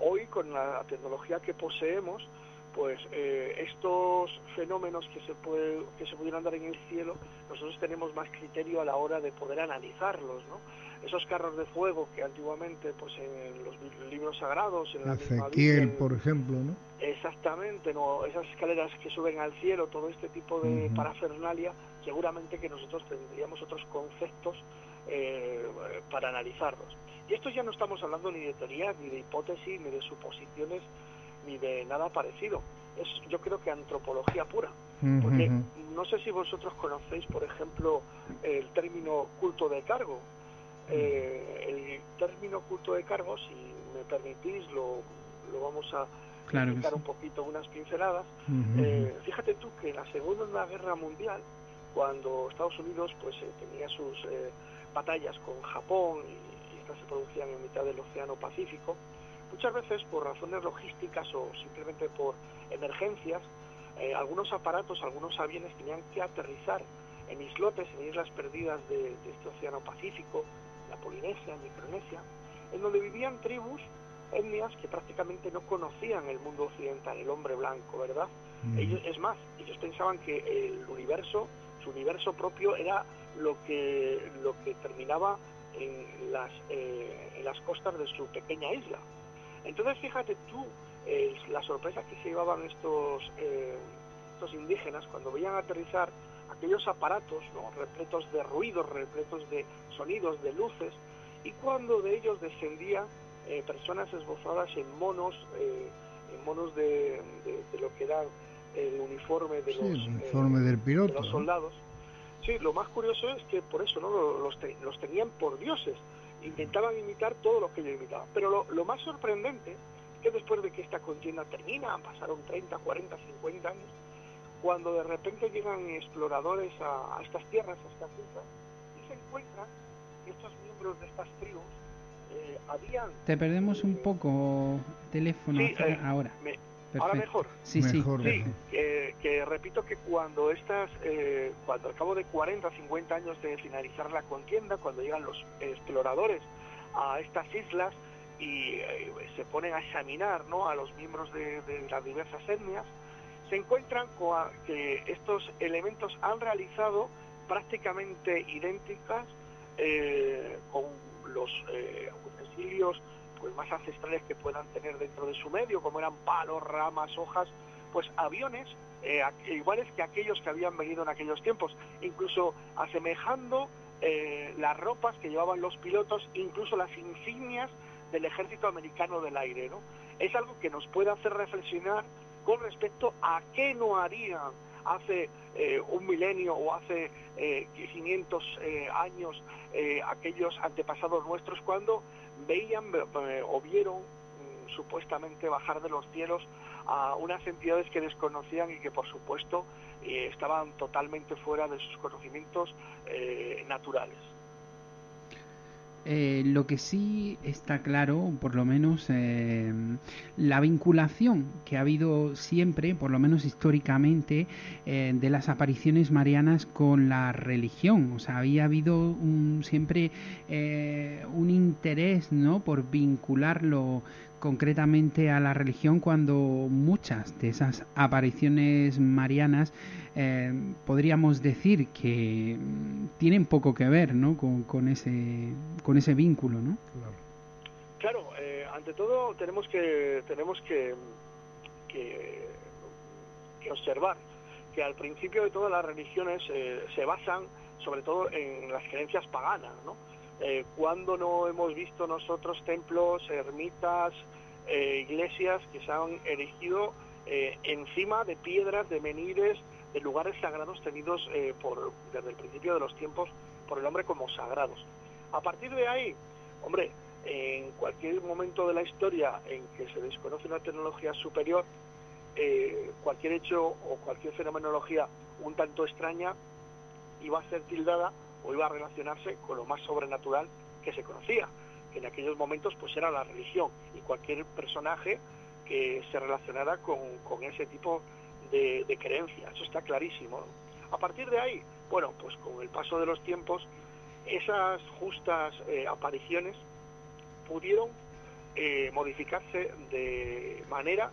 hoy con la tecnología que poseemos, pues eh, estos fenómenos que se, puede, que se pudieran dar en el cielo, nosotros tenemos más criterio a la hora de poder analizarlos, ¿no? Esos carros de fuego que antiguamente, pues en los libros sagrados, en la Ezequiel, por ejemplo, ¿no? Exactamente, ¿no? Esas escaleras que suben al cielo, todo este tipo de parafernalia, seguramente que nosotros tendríamos otros conceptos eh, para analizarlos. Y esto ya no estamos hablando ni de teorías, ni de hipótesis, ni de suposiciones, ni de nada parecido. Es yo creo que antropología pura. Porque no sé si vosotros conocéis, por ejemplo, el término culto de cargo. Eh, el término culto de cargo, si me permitís, lo, lo vamos a explicar un poquito, unas pinceladas. Eh, fíjate tú que en la Segunda Guerra Mundial, cuando Estados Unidos pues eh, tenía sus batallas con Japón y, y, estas se producían en mitad del Océano Pacífico, Muchas veces por razones logísticas o simplemente por emergencias, eh, algunos aparatos, algunos aviones tenían que aterrizar en islotes, en islas perdidas de, este océano Pacífico, la Polinesia, Micronesia, en donde vivían tribus, etnias que prácticamente no conocían el mundo occidental, el hombre blanco, ¿verdad? Ellos, es más, ellos pensaban que el universo, su universo propio era lo que, lo que terminaba en las, eh, en las costas de su pequeña isla. Entonces, fíjate tú eh, la sorpresa que se llevaban estos, eh, estos indígenas cuando veían aterrizar aquellos aparatos repletos de ruidos, repletos de sonidos, de luces, y cuando de ellos descendían eh, personas esbozadas en monos, en monos de, lo que era el uniforme de, los, los soldados. Sí, lo más curioso es que por eso no los, los tenían por dioses intentaban imitar todo lo que ellos imitaban. Pero lo, más sorprendente es que después de que esta contienda termina, pasaron 30, 40, 50 años, cuando de repente llegan exploradores a, estas tierras, a estas islas, y se encuentran estos miembros de estas tribus eh, habían... Te perdemos un poco teléfono Sí, eh, ahora. me-. Ahora mejor. Sí, sí. Sí, que, que repito que cuando estas, eh, cuando al cabo de 40, 50 años de finalizar la contienda, cuando llegan los exploradores a estas islas y eh, se ponen a examinar ¿no? a los miembros de, de las diversas etnias, se encuentran con que estos elementos han realizado prácticamente idénticas eh, con los eh, utensilios pues más ancestrales que puedan tener dentro de su medio, como eran palos, ramas, hojas, pues aviones eh, iguales que aquellos que habían venido en aquellos tiempos, incluso asemejando eh, las ropas que llevaban los pilotos, incluso las insignias del ejército americano del aire, ¿no? Es algo que nos puede hacer reflexionar con respecto a qué no harían hace eh, un milenio o hace eh, 500 eh, años eh, aquellos antepasados nuestros cuando veían o vieron mm, supuestamente bajar de los cielos a unas entidades que desconocían y que por supuesto estaban totalmente fuera de sus conocimientos naturales. Eh, lo que sí está claro, por lo menos eh, la vinculación que ha habido siempre, por lo menos históricamente, eh, de las apariciones marianas con la religión. O sea, había habido un, siempre eh, un interés ¿no? por vincularlo concretamente a la religión cuando muchas de esas apariciones marianas eh, podríamos decir que mm, tienen poco que ver ¿no? con, con ese con ese vínculo ¿no? Claro, eh, ante todo tenemos que tenemos que, que, que observar que al principio de todas las religiones eh, se basan sobre todo en las creencias paganas, ¿no? Eh, cuando no hemos visto nosotros templos, ermitas, eh, iglesias que se han erigido eh, encima de piedras, de menires, de lugares sagrados tenidos eh, por, desde el principio de los tiempos por el hombre como sagrados. A partir de ahí, hombre, en cualquier momento de la historia en que se desconoce una tecnología superior, eh, cualquier hecho o cualquier fenomenología un tanto extraña iba a ser tildada o iba a relacionarse con lo más sobrenatural que se conocía, que en aquellos momentos pues era la religión y cualquier personaje que se relacionara con, con ese tipo de, de creencia, eso está clarísimo. A partir de ahí, bueno, pues con el paso de los tiempos, esas justas eh, apariciones pudieron eh, modificarse de manera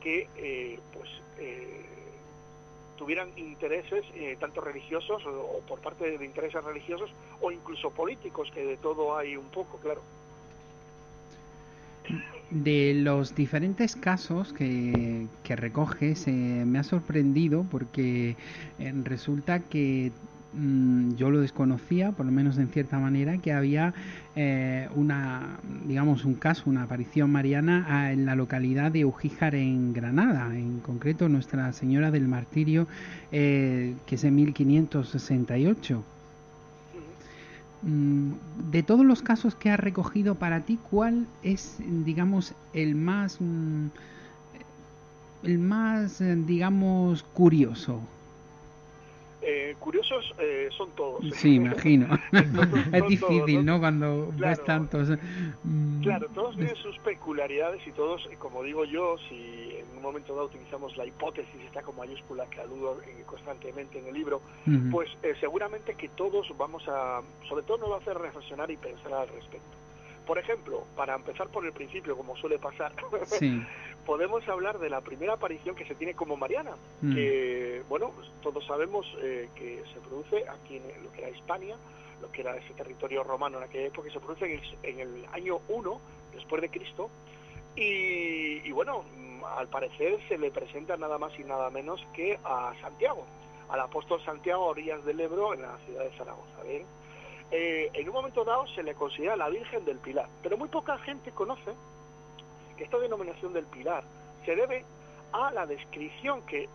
que eh, pues tuvieran intereses eh, tanto religiosos o, por parte de intereses religiosos o incluso políticos, que de todo hay un poco, claro. De los diferentes casos que, que recoges, eh, me ha sorprendido porque eh, resulta que mm, yo lo desconocía, por lo menos en cierta manera, que había eh, una, digamos, un caso, una aparición mariana ah, en la localidad de Ujíjar en Granada, en concreto Nuestra Señora del Martirio, eh, que es en 1568. Mm, De todos los casos que has recogido para ti, ¿cuál es, digamos, el más, mm, el más, eh, digamos, curioso? Eh, curiosos eh, son todos. Sí, imagino. Es difícil, todos, ¿no? Cuando ves Claro. tantos. mm, Claro, todos tienen sus peculiaridades y todos, eh, como digo yo, si en un momento dado utilizamos la hipótesis, está con mayúscula que aludo eh, constantemente en el libro, pues eh, seguramente que todos vamos a, sobre todo nos va a hacer reflexionar y pensar al respecto. Por ejemplo, para empezar por el principio, como suele pasar, Sí. podemos hablar de la primera aparición que se tiene como Mariana, Mm. que, bueno, pues todos sabemos eh, que se produce aquí en lo que era Hispania, lo que era ese territorio romano en aquella época, se produce en el, en el año 1 después de Cristo, y, y bueno, mm, al parecer se le presenta nada más y nada menos que a Santiago, al apóstol Santiago a orillas del Ebro en la ciudad de Zaragoza. ¿bien? Eh, en un momento dado se le considera la Virgen del Pilar, pero muy poca gente conoce que esta denominación del Pilar se debe a la descripción que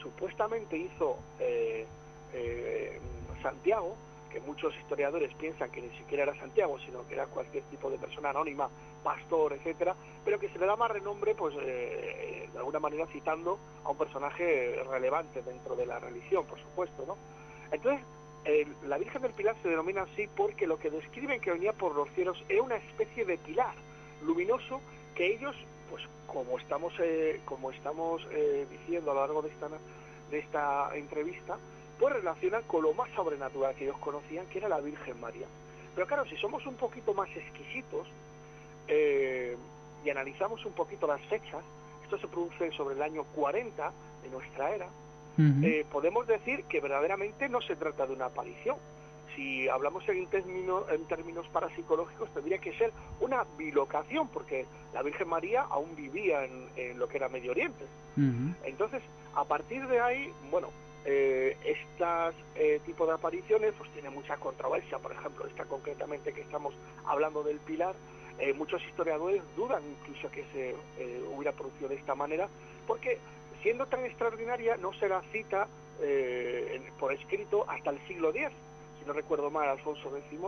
supuestamente hizo eh, eh, Santiago, que muchos historiadores piensan que ni siquiera era Santiago, sino que era cualquier tipo de persona anónima, pastor, etcétera, pero que se le da más renombre, pues eh, de alguna manera citando a un personaje relevante dentro de la religión, por supuesto, ¿no? Entonces, la Virgen del Pilar se denomina así porque lo que describen que venía por los cielos era una especie de pilar luminoso que ellos, pues como estamos, eh, como estamos eh, diciendo a lo largo de esta, de esta entrevista, pues relacionan con lo más sobrenatural que ellos conocían, que era la Virgen María. Pero claro, si somos un poquito más exquisitos eh, y analizamos un poquito las fechas, esto se produce sobre el año 40 de nuestra era, eh, podemos decir que verdaderamente no se trata de una aparición. Si hablamos en, en términos parapsicológicos, tendría que ser una bilocación, porque la Virgen María aún vivía en, lo que era Medio Oriente. Entonces, a partir de ahí, bueno, eh, estas eh, tipo de apariciones pues tiene mucha controversia por ejemplo esta concretamente que estamos hablando del pilar eh, muchos historiadores dudan incluso que se eh, hubiera producido de esta manera porque siendo tan extraordinaria no se la cita por escrito hasta el siglo X si no recuerdo mal Alfonso X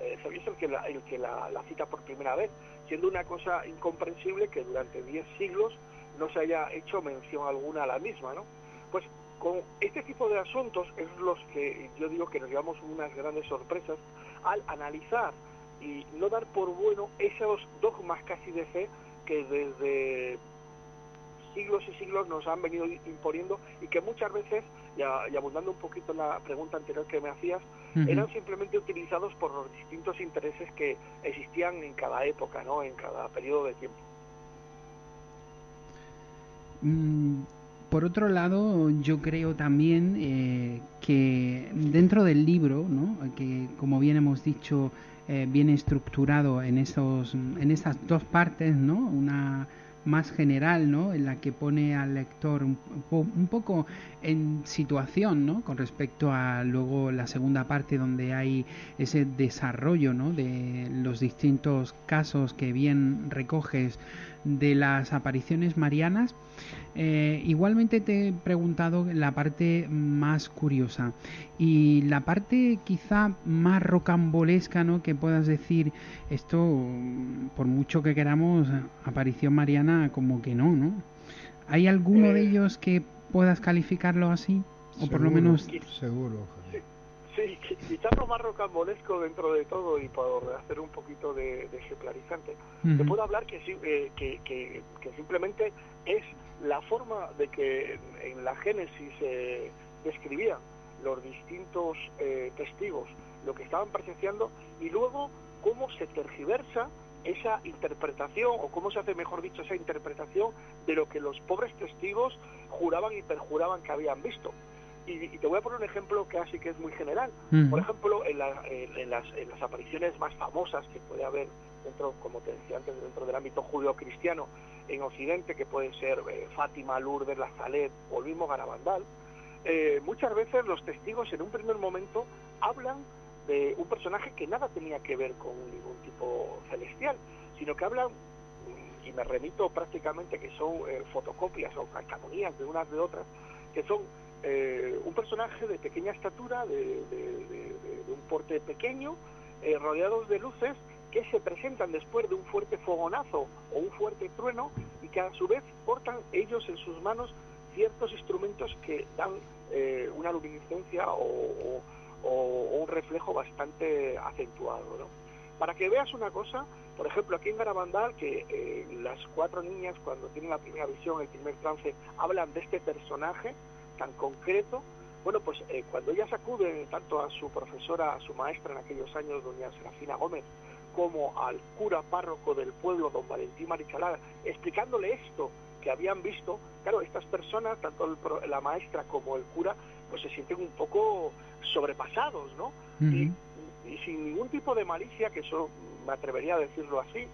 eh, el que, la, el que la, la cita por primera vez siendo una cosa incomprensible que durante 10 siglos no se haya hecho mención alguna a la misma ¿no? pues con este tipo de asuntos es los que yo digo que nos llevamos unas grandes sorpresas al analizar y no dar por bueno esos dogmas casi de fe que desde siglos y siglos nos han venido imponiendo y que muchas veces, y abundando un poquito en la pregunta anterior que me hacías, eran simplemente utilizados por los distintos intereses que existían en cada época, ¿no? en cada periodo de tiempo. Mm, por otro lado, yo creo también eh, que dentro del libro, ¿no? que como bien hemos dicho, eh, viene estructurado en, esos, en esas dos partes, ¿no? una más general, ¿no? En la que pone al lector un, poco en situación, ¿no? Con respecto a luego la segunda parte donde hay ese desarrollo, ¿no? De los distintos casos que bien recoges de las apariciones marianas. Eh, igualmente te he preguntado la parte más curiosa y la parte quizá más rocambolesca, ¿no? Que puedas decir esto, por mucho que queramos, aparición mariana, como que no, ¿no? ¿Hay alguno de eh. ellos que puedas calificarlo así? O por lo menos... Seguro. Sí, quizás lo más rocambolesco dentro de todo y por hacer un poquito de, ejemplarizante, te puedo hablar que, eh, que, que, que, simplemente es la forma de que en la Génesis se describían los distintos eh, testigos lo que estaban presenciando y luego cómo se tergiversa esa interpretación o cómo se hace mejor dicho esa interpretación de lo que los pobres testigos juraban y perjuraban que habían visto. Y, te voy a poner un ejemplo que así que es muy general. Por ejemplo, en, las, apariciones más famosas que puede haber dentro, como te decía antes, dentro del ámbito judío-cristiano en Occidente, que puede ser eh, Fátima, Lourdes, La o el mismo Garabandal, eh, muchas veces los testigos en un primer momento hablan de un personaje que nada tenía que ver con ningún tipo celestial, sino que hablan, y me remito prácticamente que son eh, fotocopias o calcamonías de unas de otras, que son eh, un personaje de pequeña estatura, de, un porte pequeño, eh, rodeados de luces que se presentan después de un fuerte fogonazo o un fuerte trueno y que a su vez portan ellos en sus manos ciertos instrumentos que dan eh, una luminiscencia o, un reflejo bastante acentuado. Para que veas una cosa, por ejemplo, aquí en Garabandal, que las cuatro niñas cuando tienen la primera visión, el primer trance, hablan de este personaje, tan concreto, bueno, pues eh, cuando ellas acuden tanto a su profesora, a su maestra en aquellos años, doña Serafina Gómez, como al cura párroco del pueblo, don Valentín Marichalada, explicándole esto que habían visto, claro, estas personas, tanto la maestra como el cura, pues se sienten un poco sobrepasados, ¿no? y, y, sin ningún tipo de malicia, que eso me atrevería a decirlo así,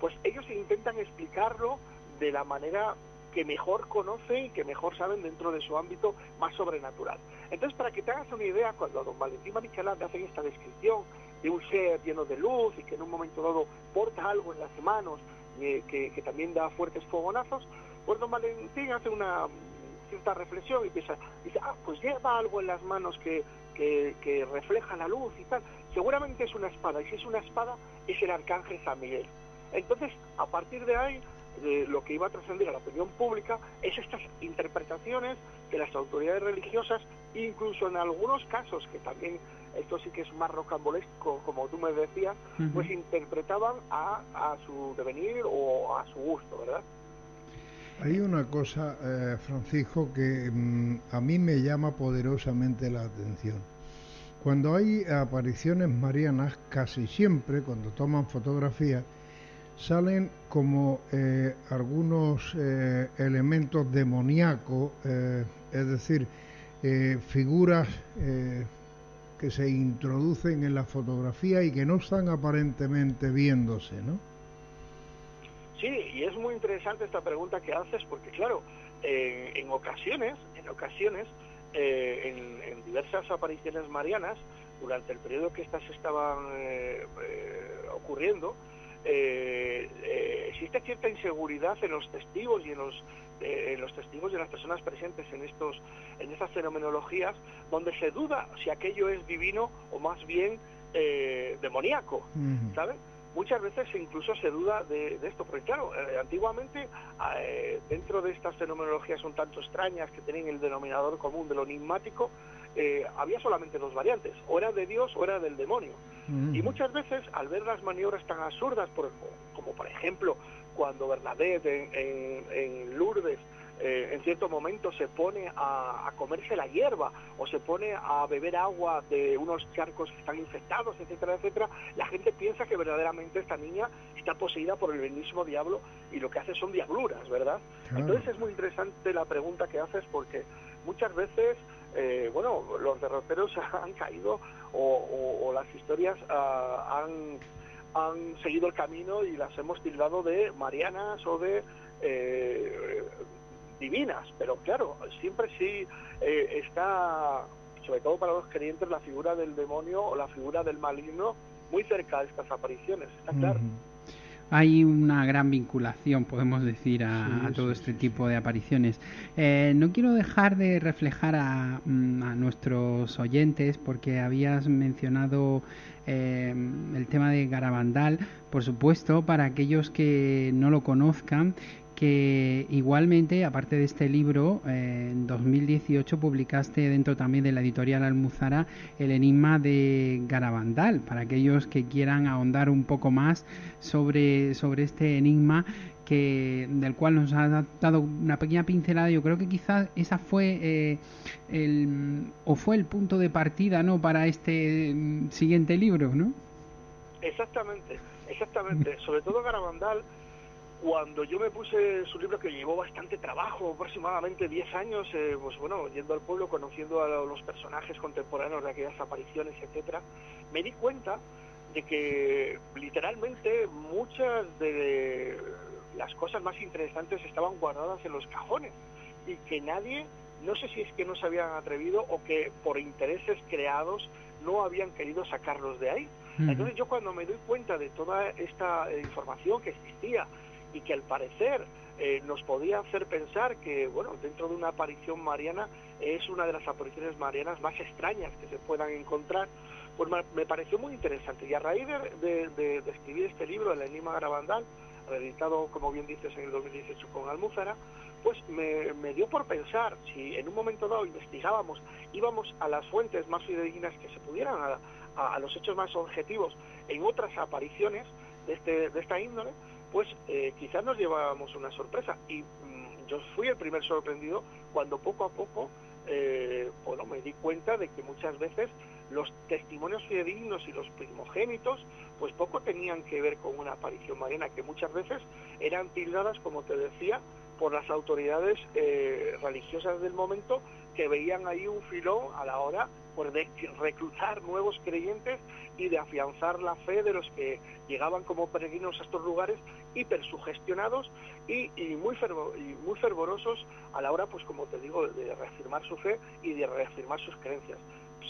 pues ellos intentan explicarlo de la manera que mejor conocen y que mejor saben dentro de su ámbito más sobrenatural. Entonces, para que te hagas una idea, cuando a don Valentín Manichalán hace esta descripción de un ser lleno de luz y que en un momento dado porta algo en las manos y que, también da fuertes fogonazos, pues don Valentín hace una cierta reflexión y piensa, dice, ah, pues lleva algo en las manos que, que refleja la luz y tal. Seguramente es una espada, y si es una espada, es el arcángel San Miguel. Entonces, a partir de ahí, de lo que iba a trascender a la opinión pública es estas interpretaciones que las autoridades religiosas, incluso en algunos casos que también esto sí que es más rocambolesco, como tú me decías, pues interpretaban a, a su devenir o a su gusto, ¿verdad? Hay una cosa, eh, Francisco, que mm, a mí me llama poderosamente la atención. Cuando hay apariciones marianas, casi siempre, cuando toman fotografías, salen como eh, algunos eh, elementos demoníacos, es decir, figuras que se introducen en la fotografía y que no están aparentemente viéndose, ¿no? Sí, y es muy interesante esta pregunta que haces porque, claro, en ocasiones, en ocasiones, eh, en, diversas apariciones marianas, durante el periodo que estas estaban eh, eh, existe cierta inseguridad en los testigos y en los en los testigos y en las personas presentes en estos en estas fenomenologías donde se duda si aquello es divino o más bien demoníaco, ¿sabes? muchas veces incluso se duda de, esto, porque claro, eh, antiguamente eh, dentro de estas fenomenologías un tanto extrañas que tienen el denominador común de lo enigmático, eh, había solamente dos variantes, o era de Dios o era del demonio. Mm. Y muchas veces al ver las maniobras tan absurdas, como por ejemplo cuando Bernadette en Lourdes eh, en cierto momento se pone a, comerse la hierba o se pone a beber agua de unos charcos que están infectados, etcétera, etcétera, la gente piensa que verdaderamente esta niña está poseída por el mismo diablo y lo que hace son diabluras, ¿verdad? Entonces es muy interesante la pregunta que haces porque muchas veces, eh, bueno, los derroteros han caído o, las historias ah, han, han seguido el camino y las hemos tildado de marianas o de eh, divinas, pero claro, siempre sí eh, está, sobre todo para los creyentes, la figura del demonio o la figura del maligno muy cerca de estas apariciones, está claro. Hay una gran vinculación, podemos decir, a, todo este tipo de apariciones. Eh, no quiero dejar de reflejar a, mm, a nuestros oyentes, porque habías mencionado eh, el tema de Garabandal, por supuesto, para aquellos que no lo conozcan, que igualmente, aparte de este libro, eh, en 2018 publicaste dentro también de la editorial Almuzara el enigma de Garabandal, para aquellos que quieran ahondar un poco más sobre, sobre este enigma que del cual nos ha dado una pequeña pincelada. Yo creo que quizás esa fue eh, el o fue el punto de partida, ¿no? Para este mm, siguiente libro, ¿no? Exactamente, exactamente. Sobre todo Garabandal cuando yo me puse su libro que llevó bastante trabajo, aproximadamente 10 años, eh, pues bueno, yendo al pueblo, conociendo a los personajes contemporáneos de aquellas apariciones, etcétera, me di cuenta de que literalmente muchas de las cosas más interesantes estaban guardadas en los cajones y que nadie, no sé si es que no se habían atrevido o que por intereses creados no habían querido sacarlos de ahí. Entonces yo cuando me doy cuenta de toda esta información que existía, y que al parecer eh, nos podía hacer pensar que, bueno, dentro de una aparición mariana es una de las apariciones marianas más extrañas que se puedan encontrar, pues me pareció muy interesante. Y a raíz de, escribir este libro, El Enigma Garabandal, reeditado, como bien dices, en el 2018 con Almúzara, pues me, dio por pensar si en un momento dado investigábamos, íbamos a las fuentes más fidedignas que se pudieran, a, a los hechos más objetivos en otras apariciones de, este, de esta índole, pues eh, quizás nos llevábamos una sorpresa. Y mm, yo fui el primer sorprendido cuando poco a poco, eh, bueno, me di cuenta de que muchas veces los testimonios fidedignos y los primogénitos, pues poco tenían que ver con una aparición mariana, que muchas veces eran tildadas, como te decía, por las autoridades eh, religiosas del momento que veían ahí un filón a la hora pues, de reclutar nuevos creyentes y de afianzar la fe de los que llegaban como peregrinos a estos lugares hipersugestionados y, y, muy, fervorosos a la hora, pues como te digo, de reafirmar su fe y de reafirmar sus creencias.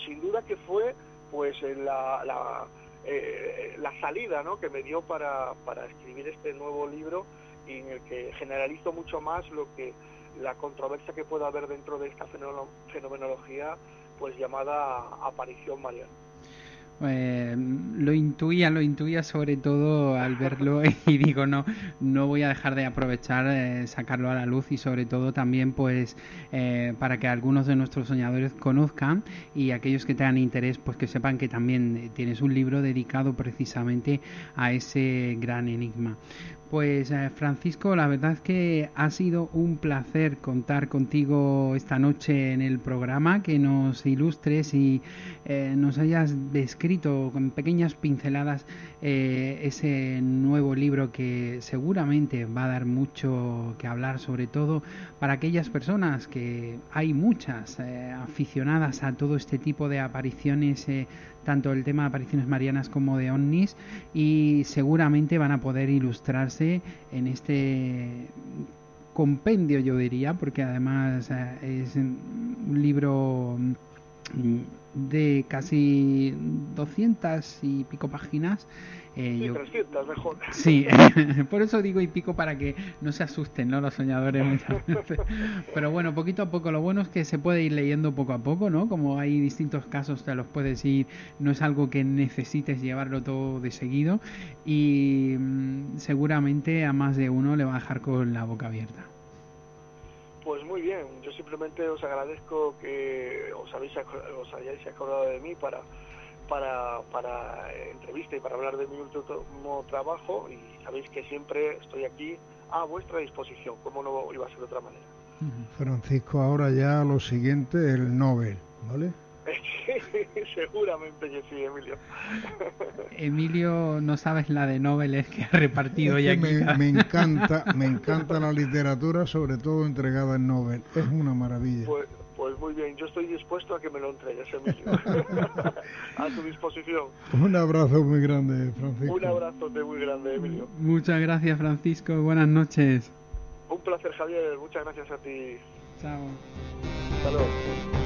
Sin duda que fue pues la, la, eh, la salida ¿no? que me dio para, para escribir este nuevo libro y en el que generalizo mucho más lo que la controversia que pueda haber dentro de esta fenomenología pues llamada aparición mariana. Eh, lo intuía, lo intuía sobre todo al verlo y digo, no, no voy a dejar de aprovechar eh, sacarlo a la luz y sobre todo también pues eh, para que algunos de nuestros soñadores conozcan y aquellos que tengan interés pues que sepan que también tienes un libro dedicado precisamente a ese gran enigma. Pues Francisco, la verdad es que ha sido un placer contar contigo esta noche en el programa, que nos ilustres y eh, nos hayas descrito con pequeñas pinceladas eh, ese nuevo libro que seguramente va a dar mucho que hablar, sobre todo para aquellas personas que hay muchas aficionadas a todo este tipo de apariciones tanto el tema de apariciones marianas como de ovnis y seguramente van a poder ilustrarse en este compendio yo diría porque además eh, es un libro mm, de casi 200 y pico páginas eh, sí, mejor. Sí, por eso digo y pico para que no se asusten ¿no? los soñadores Pero bueno, poquito a poco, lo bueno es que se puede ir leyendo poco a poco, ¿no? Como hay distintos casos, te los puedes ir, no es algo que necesites llevarlo todo de seguido y mm, seguramente a más de uno le va a dejar con la boca abierta. Pues muy bien, yo simplemente os agradezco que os, habéis, os hayáis acordado de mí para para, para entrevista y para hablar de mi último trabajo y sabéis que siempre estoy aquí a vuestra disposición, como no iba a ser de otra manera. Francisco, ahora ya lo siguiente, el Nobel, ¿vale? seguramente que sí, Emilio. Emilio, no sabes la de Nobel que ha repartido ya aquí. Me, me, encanta, me encanta la literatura, sobre todo entregada en Nobel. Es una maravilla. Pues, pues muy bien, yo estoy dispuesto a que me lo entregues, Emilio. a tu disposición. Un abrazo muy grande, Francisco. Un abrazo muy grande, Emilio. Muchas gracias, Francisco. Buenas noches. Un placer, Javier. Muchas gracias a ti. Chao. Hasta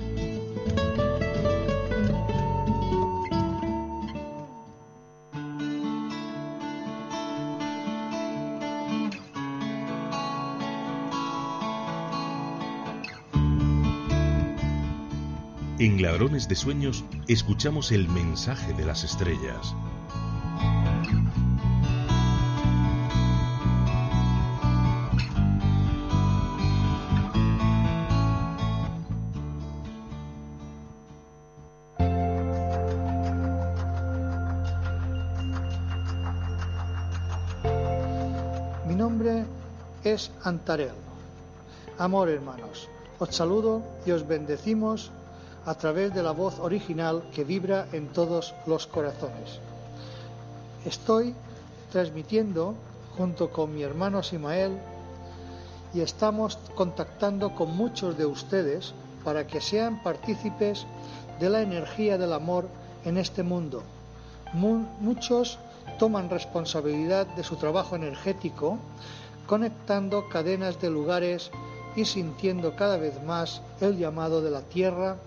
Ladrones de Sueños escuchamos el mensaje de las estrellas. Mi nombre es Antarel. Amor hermanos, os saludo y os bendecimos a través de la voz original que vibra en todos los corazones. Estoy transmitiendo junto con mi hermano Simael y estamos contactando con muchos de ustedes para que sean partícipes de la energía del amor en este mundo. muchos toman responsabilidad de su trabajo energético conectando cadenas de lugares y sintiendo cada vez más el llamado de la tierra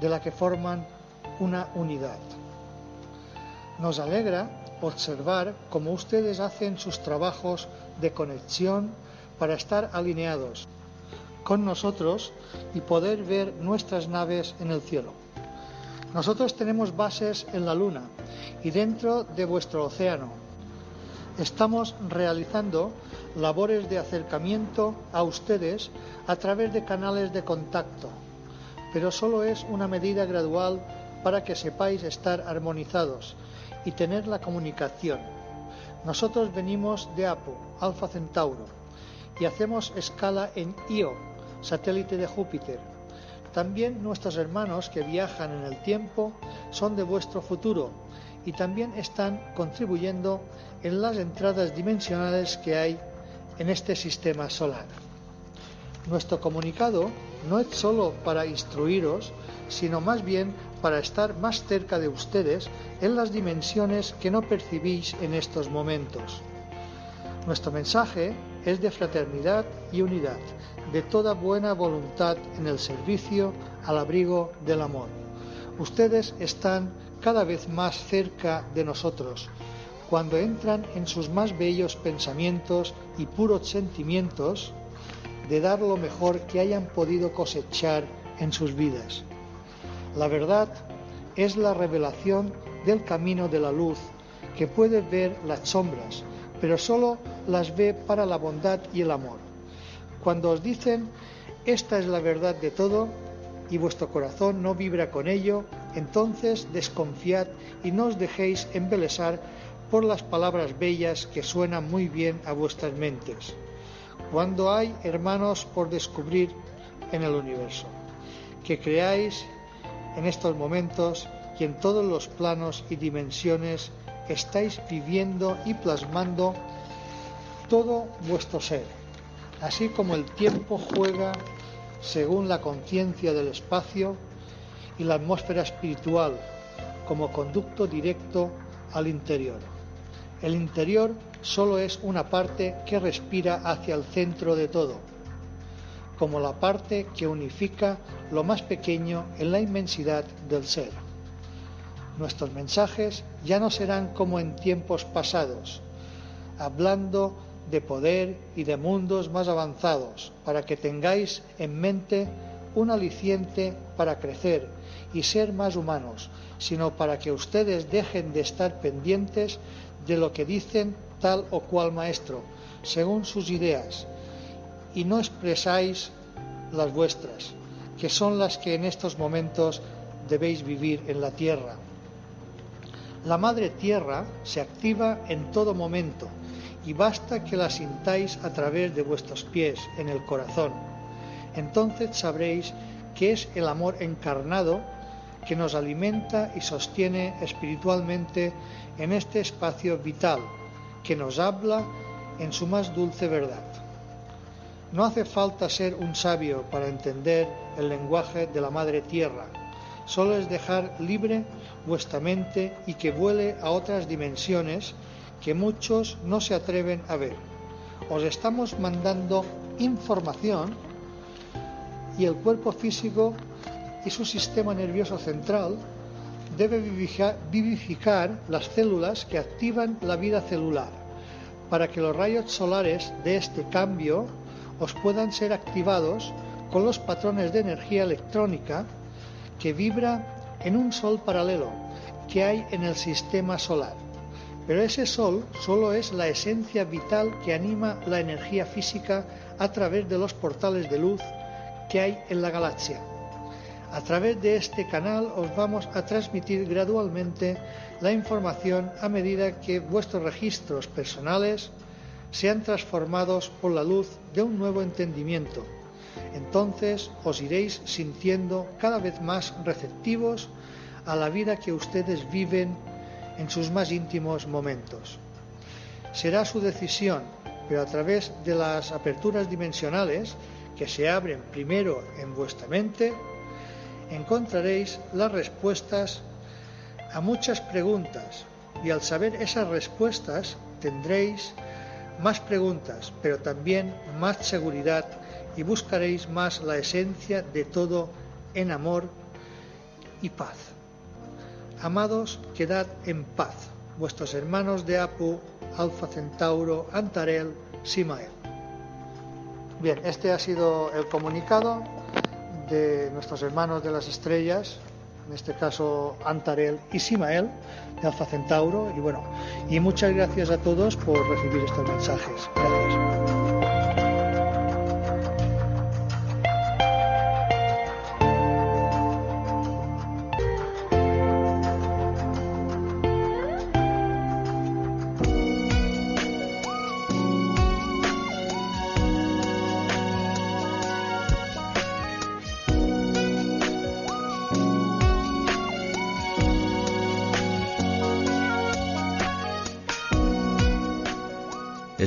de la que forman una unidad. Nos alegra observar cómo ustedes hacen sus trabajos de conexión para estar alineados con nosotros y poder ver nuestras naves en el cielo. Nosotros tenemos bases en la Luna y dentro de vuestro océano. Estamos realizando labores de acercamiento a ustedes a través de canales de contacto pero solo es una medida gradual para que sepáis estar armonizados y tener la comunicación. Nosotros venimos de Apo, Alfa Centauro, y hacemos escala en Io, satélite de Júpiter. también nuestros hermanos que viajan en el tiempo son de vuestro futuro y también están contribuyendo en las entradas dimensionales que hay en este sistema solar. Nuestro comunicado no es solo para instruiros, sino más bien para estar más cerca de ustedes en las dimensiones que no percibís en estos momentos. Nuestro mensaje es de fraternidad y unidad, de toda buena voluntad en el servicio al abrigo del amor. Ustedes están cada vez más cerca de nosotros cuando entran en sus más bellos pensamientos y puros sentimientos de dar lo mejor que hayan podido cosechar en sus vidas. La verdad es la revelación del camino de la luz que puede ver las sombras, pero solo las ve para la bondad y el amor. Cuando os dicen esta es la verdad de todo y vuestro corazón no vibra con ello, entonces desconfiad y no os dejéis embelesar por las palabras bellas que suenan muy bien a vuestras mentes. Cuando hay hermanos por descubrir en el universo, que creáis en estos momentos y en todos los planos y dimensiones estáis viviendo y plasmando todo vuestro ser, así como el tiempo juega según la conciencia del espacio y la atmósfera espiritual como conducto directo al interior. El interior solo es una parte que respira hacia el centro de todo, como la parte que unifica lo más pequeño en la inmensidad del ser. Nuestros mensajes ya no serán como en tiempos pasados, hablando de poder y de mundos más avanzados, para que tengáis en mente un aliciente para crecer y ser más humanos, sino para que ustedes dejen de estar pendientes de lo que dicen tal o cual maestro, según sus ideas, y no expresáis las vuestras, que son las que en estos momentos debéis vivir en la tierra. La madre tierra se activa en todo momento y basta que la sintáis a través de vuestros pies en el corazón. Entonces sabréis que es el amor encarnado que nos alimenta y sostiene espiritualmente en este espacio vital, que nos habla en su más dulce verdad. No hace falta ser un sabio para entender el lenguaje de la Madre Tierra, solo es dejar libre vuestra mente y que vuele a otras dimensiones que muchos no se atreven a ver. Os estamos mandando información y el cuerpo físico y su sistema nervioso central debe vivificar las células que activan la vida celular para que los rayos solares de este cambio os puedan ser activados con los patrones de energía electrónica que vibra en un sol paralelo que hay en el sistema solar. Pero ese sol solo es la esencia vital que anima la energía física a través de los portales de luz que hay en la galaxia. A través de este canal os vamos a transmitir gradualmente la información a medida que vuestros registros personales sean transformados por la luz de un nuevo entendimiento. Entonces os iréis sintiendo cada vez más receptivos a la vida que ustedes viven en sus más íntimos momentos. Será su decisión, pero a través de las aperturas dimensionales que se abren primero en vuestra mente, encontraréis las respuestas a muchas preguntas y al saber esas respuestas tendréis más preguntas, pero también más seguridad y buscaréis más la esencia de todo en amor y paz. Amados, quedad en paz, vuestros hermanos de Apu, Alfa Centauro, Antarel, Simael. Bien, este ha sido el comunicado de nuestros hermanos de las estrellas, en este caso Antarel y Simael, de Alfa Centauro. Y bueno, y muchas gracias a todos por recibir estos mensajes. Gracias.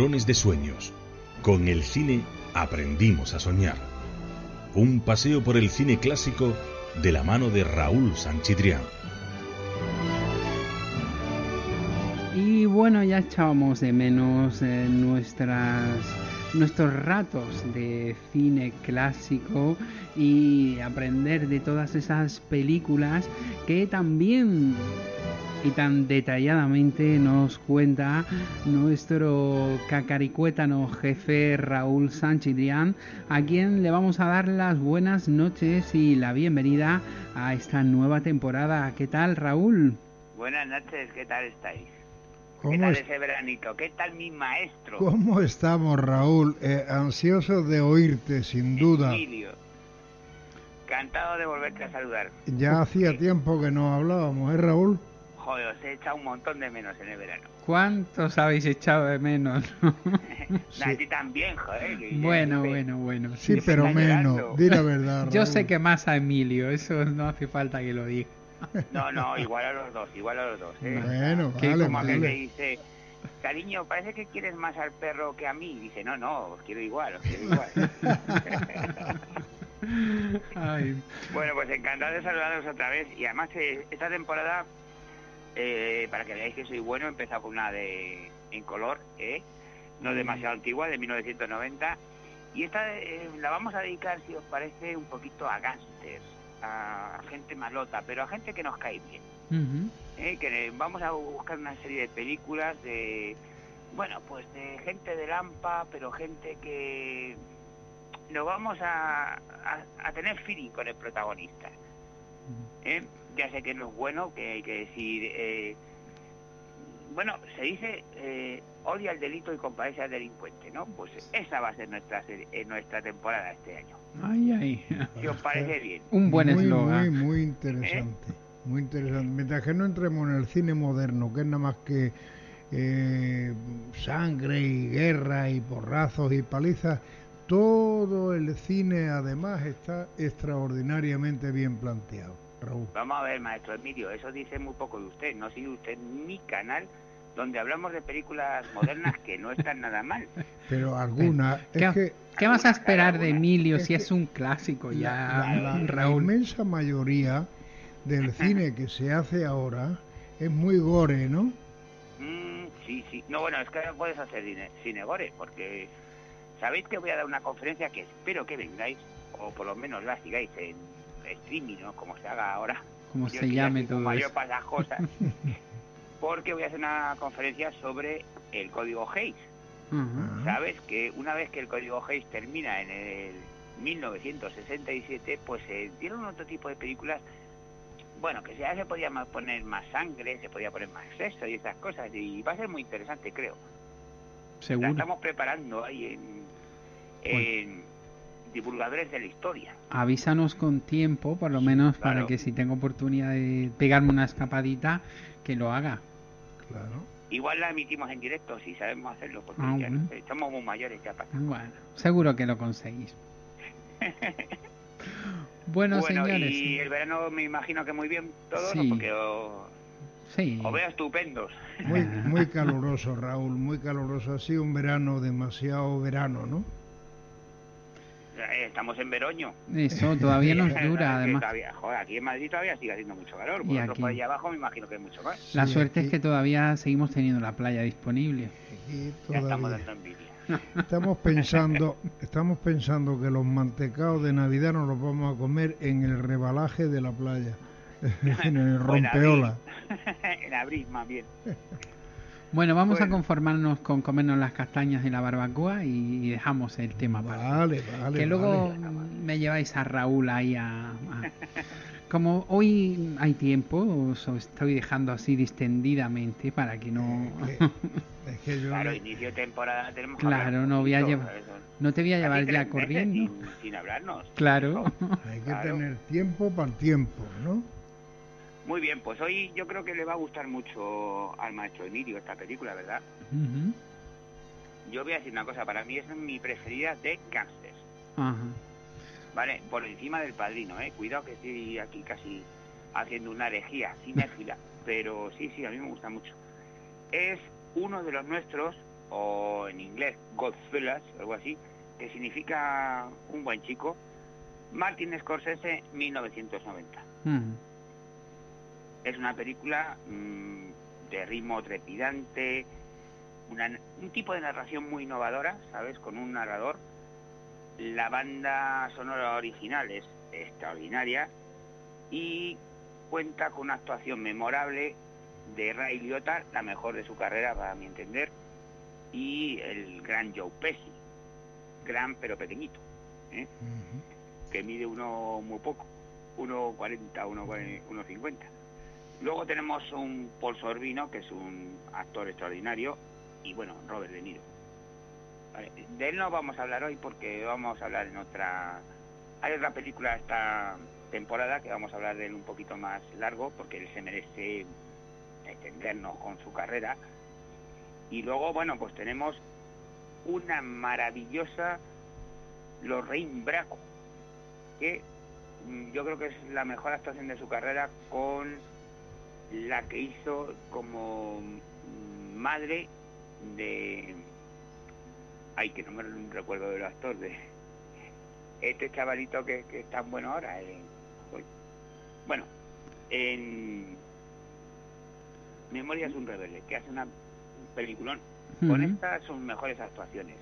De Sueños. Con el cine aprendimos a soñar. Un paseo por el cine clásico de la mano de Raúl Sanchidrián. Y bueno, ya echábamos de menos eh, nuestras nuestros ratos de cine clásico y aprender de todas esas películas que también y tan detalladamente nos cuenta nuestro cacaricuétano jefe Raúl Sánchez Dián, a quien le vamos a dar las buenas noches y la bienvenida a esta nueva temporada. ¿Qué tal, Raúl? Buenas noches, ¿qué tal estáis? ¿Qué tal ese veranito? ¿Qué tal mi maestro? ¿Cómo estamos, Raúl? Eh, ansioso de oírte, sin duda. Encantado de volverte a saludar. Ya hacía tiempo que no hablábamos, ¿eh, Raúl? Joder, os he echado un montón de menos en el verano. ¿Cuántos habéis echado de menos? A ti también, joder. Bueno, bueno, bueno. Sí, pero menos. Di la verdad. Yo sé que más a Emilio, eso no hace falta que lo diga. No, no, igual a los dos, igual a los dos. ¿eh? Bueno, vale, como vale. que dice, cariño, parece que quieres más al perro que a mí. Dice, no, no, os quiero igual, os quiero igual. Ay. Bueno, pues encantado de saludaros otra vez. Y además, eh, esta temporada eh, para que veáis que soy bueno, he empezado con una de en color, ¿eh? no demasiado antigua, de 1990. Y esta eh, la vamos a dedicar, si os parece, un poquito a gángsters, a gente malota, pero a gente que nos cae bien. ¿eh? Que vamos a buscar una serie de películas de, bueno, pues de gente de Lampa, pero gente que lo vamos a, a, a tener feeling con el protagonista. ¿eh? Ya sé que no es bueno, que hay que decir... Eh, bueno, se dice eh, odia el delito y compadece al delincuente, ¿no? Pues esa va a ser nuestra serie, eh, nuestra temporada este año. Ay, ay. Si os parece bien. Un buen eslogan. muy, muy interesante. Muy interesante. Mientras que no entremos en el cine moderno, que es nada más que eh, sangre y guerra y porrazos y palizas, todo el cine además está extraordinariamente bien planteado. Raúl. Vamos a ver, maestro Emilio, eso dice muy poco de usted. No sigue usted mi canal donde hablamos de películas modernas que no están nada mal. Pero alguna ¿Qué, es que ¿qué vas a esperar de. Emilio Es si que es un clásico ya, la, la- la Raúl? inmensa mayoría del cine que se hace ahora es muy gore, ¿no? Mm, sí, sí. No, bueno, es que no puedes hacer cine, cine gore, porque sabéis que voy a dar una conferencia que espero que vengáis, o por lo menos la sigáis en streaming, ¿no? Como se haga ahora. Como Yo se llame todo mayor eso. para esas cosas. porque voy a hacer una conferencia sobre el código Hayes. Ujú. Sabes que una vez que el código Hayes termina en el 1967, pues se dieron otro tipo de películas. Bueno, que ya se podía ma- poner más sangre, se podía poner más sexo y esas cosas, y va a ser muy interesante, creo. La Seguro. estamos preparando ahí en, en divulgadores de la historia. Avísanos con tiempo, por lo menos para que si tengo oportunidad de pegarme una escapadita, que lo haga. Claro. Igual la emitimos en directo si sabemos hacerlo, porque Ah, bueno. no somos muy mayores ya para. Bueno, seguro que lo conseguís. Bueno, bueno, señores. y el verano me imagino que muy bien todo, ¿no? Sí. porque os, Sí. os veo estupendos. Muy, muy caluroso, Raúl, muy caluroso. Ha sido un verano demasiado verano, ¿no? Eh, estamos en Veroño. Eso todavía nos dura, además. todavía- joder, aquí en Madrid todavía sigue haciendo mucho calor. Y Vosotros aquí- por allá abajo me imagino que hay mucho más. La suerte es que todavía seguimos teniendo la playa disponible. Y Ya estamos todavía. dando envidia. Estamos pensando, estamos pensando que los mantecados de Navidad nos los vamos a comer en el rebalaje de la playa, en el en rompeola. abril. en abril, más bien. Bueno, vamos Bueno. a conformarnos con comernos las castañas y la barbacoa y, y dejamos el tema para Vale, vale. que luego vale. me lleváis a Raúl ahí a, a- como hoy hay tiempo os estoy dejando así distendidamente para que no Es que yo Claro, no- inicio de temporada tenemos que claro no voy a llevar no te voy a llevar ya corriendo Sin, sin hablarnos. claro hay que Claro. tener tiempo para el tiempo, ¿no? Muy bien, pues hoy yo creo que le va a gustar mucho al maestro Emilio esta película, ¿verdad? Yo voy a decir una cosa, para mí es mi preferida de Gangsters. ¿vale? Por encima del padrino, ¿eh? Cuidado que estoy aquí casi haciendo una herejía cinéfila, pero sí, sí, a mí me gusta mucho. Es uno de los nuestros, o en inglés, Godfellas, algo así, que significa un buen chico, Martin Scorsese, 1990. Ujú. Es una película mm, de ritmo trepidante, una- un tipo de narración muy innovadora, ¿sabes? Con un narrador. La banda sonora original es extraordinaria y cuenta con una actuación memorable de Ray Liotta, la mejor de su carrera, para mi entender, y el gran Joe Pesci, gran pero pequeñito, ¿eh? que mide uno muy poco, 1,40, 1,40, 1,50. Luego tenemos un Paul Sorbino, que es un actor extraordinario, y bueno, Robert De Niro. De él no vamos a hablar hoy porque vamos a hablar en otra... Hay otra película esta temporada que vamos a hablar de él un poquito más largo porque él se merece extendernos con su carrera. Y luego, bueno, pues tenemos una maravillosa Lorraine Bracco, que yo creo que es la mejor actuación de su carrera con la que hizo como madre de ay que no me recuerdo del actor de este chavalito que, que es tan bueno ahora eh, bueno en Memoria es un rebelde que hace una peliculón. Con estas sus mejores actuaciones.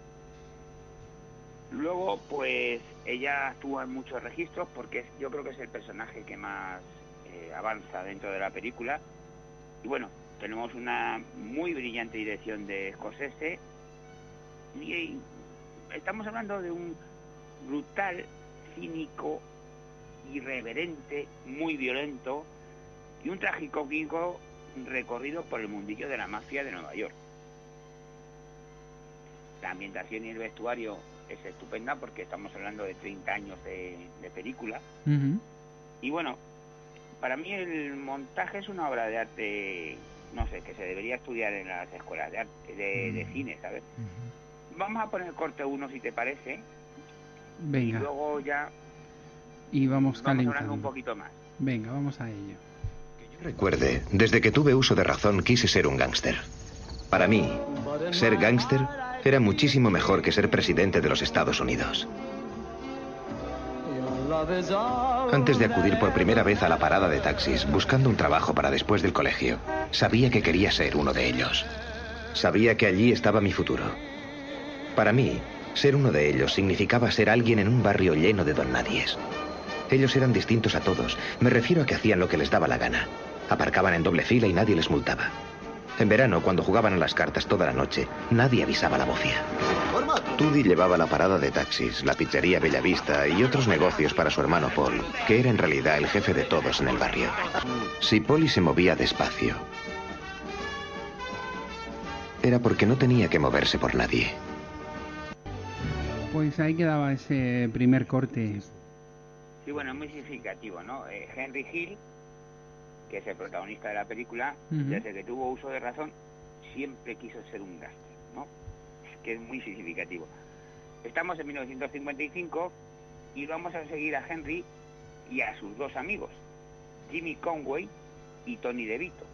Luego pues ella actúa en muchos registros porque yo creo que es el personaje que más eh, avanza dentro de la película. Y bueno tenemos una muy brillante dirección de Scorsese. Y, y estamos hablando de un brutal cínico irreverente muy violento y un trágico cómico recorrido por el mundillo de la mafia de Nueva York. La ambientación y el vestuario es estupenda porque estamos hablando de 30 años de, de película. Y bueno, para mí el montaje es una obra de arte, no sé, que se debería estudiar en las escuelas de arte, de, de cine, ¿sabes? Vamos a poner corte uno si te parece, y venga luego ya y vamos vamos un poquito más. venga vamos a ello Recuerde, desde que tuve uso de razón quise ser un gángster. Para mí, ser gángster era muchísimo mejor que ser presidente de los Estados Unidos. Antes de acudir por primera vez a la parada de taxis buscando un trabajo para después del colegio, sabía que quería ser uno de ellos. Sabía que allí estaba mi futuro. Para mí, ser uno de ellos significaba ser alguien en un barrio lleno de don nadies. Ellos eran distintos a todos. Me refiero a que hacían lo que les daba la gana. Aparcaban en doble fila y nadie les multaba. En verano, cuando jugaban a las cartas toda la noche, nadie avisaba la bofia. Tudi llevaba la parada de taxis, la pizzería Bellavista y otros negocios para su hermano Paul, que era en realidad el jefe de todos en el barrio. Si Polly se movía despacio, era porque no tenía que moverse por nadie. pues ahí quedaba ese primer corte Sí, bueno, es muy significativo, ¿no? Eh, Henry Hill, que es el protagonista de la película, desde que tuvo uso de razón, siempre quiso ser un gángster, ¿no? Es que es muy significativo. Estamos en 1955 y vamos a seguir a Henry y a sus dos amigos, Jimmy Conway y Tony DeVito.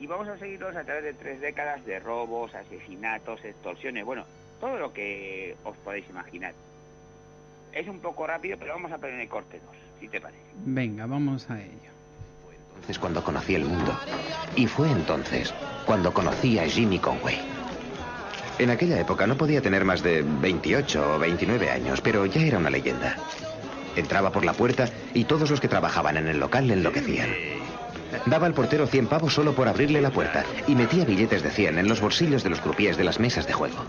Y vamos a seguirlos a través de tres décadas de robos, asesinatos, extorsiones, bueno, todo lo que os podéis imaginar. es un poco rápido, pero vamos a poner el corte 2, si te parece. Venga, vamos a ello. Entonces cuando conocí el mundo. Y fue entonces cuando conocí a Jimmy Conway. En aquella época no podía tener más de 28 o 29 años, pero ya era una leyenda. Entraba por la puerta y todos los que trabajaban en el local le enloquecían. Daba al portero 100 pavos solo por abrirle la puerta y metía billetes de 100 en los bolsillos de los croupiers de las mesas de juego.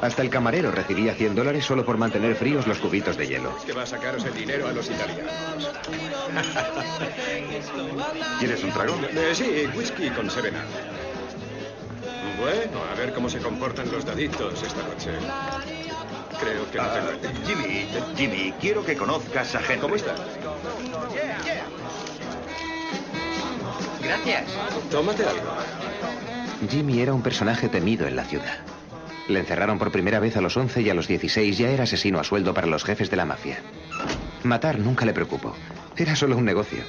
Hasta el camarero recibía 100 dólares solo por mantener fríos los cubitos de hielo. que va a sacaros el dinero a los italianos. ¿Quieres un trago? Eh, sí, whisky con serena. Bueno, a ver cómo se comportan los daditos esta noche. Creo que no tengo tiempo. Jimmy, Jimmy, quiero que conozcas a Henry. ¿Cómo está? Gracias. Tómate algo. Jimmy era un personaje temido en la ciudad. Le encerraron por primera vez a los 11 y a los 16 ya era asesino a sueldo para los jefes de la mafia. Matar nunca le preocupó. Era solo un negocio.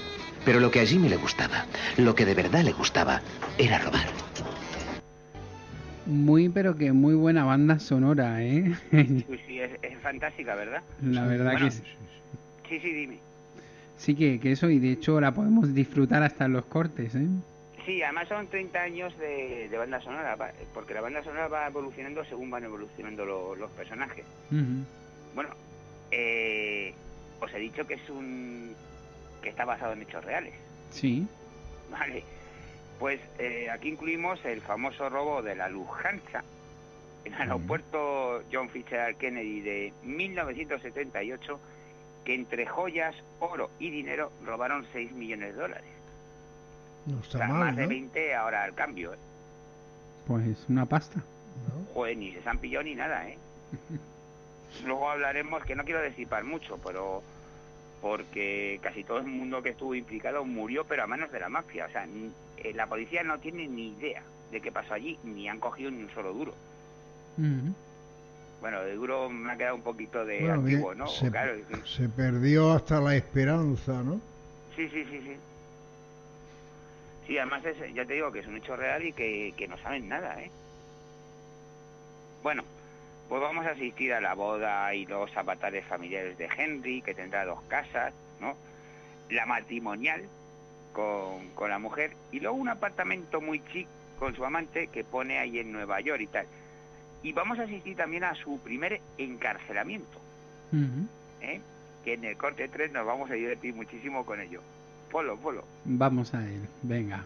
Pero lo que a Jimmy le gustaba, lo que de verdad le gustaba, era robar. Muy, pero que muy buena banda sonora, ¿eh? Pues sí, es, es fantástica, ¿verdad? La verdad Bueno, que sí. Sí, sí, dime. Sí que, que eso, y de hecho la podemos disfrutar hasta en los cortes, ¿eh? Sí, además son 30 años de, de banda sonora, porque la banda sonora va evolucionando según van evolucionando lo- los personajes. Ujú. Bueno, eh, os he dicho que es un que está basado en hechos reales, Sí. ¿vale? Pues eh, aquí incluimos el famoso robo de la Lufthansa en el aeropuerto John Fitzgerald Kennedy de 1978, que entre joyas, oro y dinero robaron 6 millones de dólares. No O sea, mal, más de ¿no? 20 ahora al cambio. ¿eh? Pues una pasta. Joder, ni se han pillado ni nada, ¿eh? Luego hablaremos, que no quiero disipar mucho, pero porque casi todo el mundo que estuvo implicado murió, pero a manos de la mafia. O sea, eh, la policía no tiene ni idea de qué pasó allí, ni han cogido ni un solo duro. Bueno, de duro me ha quedado un poquito de Bueno, antiguo, ¿no? se, Claro, se perdió hasta la esperanza, ¿no? sí, sí, sí, sí. Sí, además es, ya te digo que es un hecho real y que, que no saben nada, ¿eh? Bueno, pues vamos a asistir a la boda y los avatares familiares de Henry, que tendrá dos casas, ¿no? La matrimonial con, con la mujer y luego un apartamento muy chic con su amante que pone ahí en Nueva York y tal. Y vamos a asistir también a su primer encarcelamiento. ¿eh? Que en el corte 3 nos vamos a divertir muchísimo con ello. Polo, polo. Vamos a él, venga.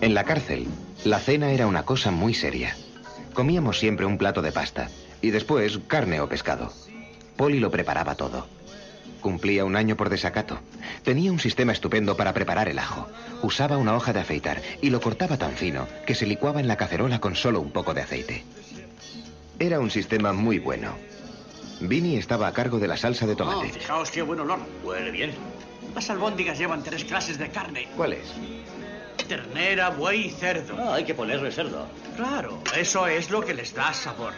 En la cárcel, la cena era una cosa muy seria. Comíamos siempre un plato de pasta y después carne o pescado. Polly lo preparaba todo. Cumplía un año por desacato. Tenía un sistema estupendo para preparar el ajo. Usaba una hoja de afeitar y lo cortaba tan fino que se licuaba en la cacerola con solo un poco de aceite. Era un sistema muy bueno. Vinny estaba a cargo de la salsa de Oh, tomate. fijaos qué buen olor. Huele bien. Las albóndigas llevan tres clases de carne. ¿Cuáles? Ternera, buey y cerdo. Ah, hay que ponerle cerdo. Claro, eso es lo que les da sabor.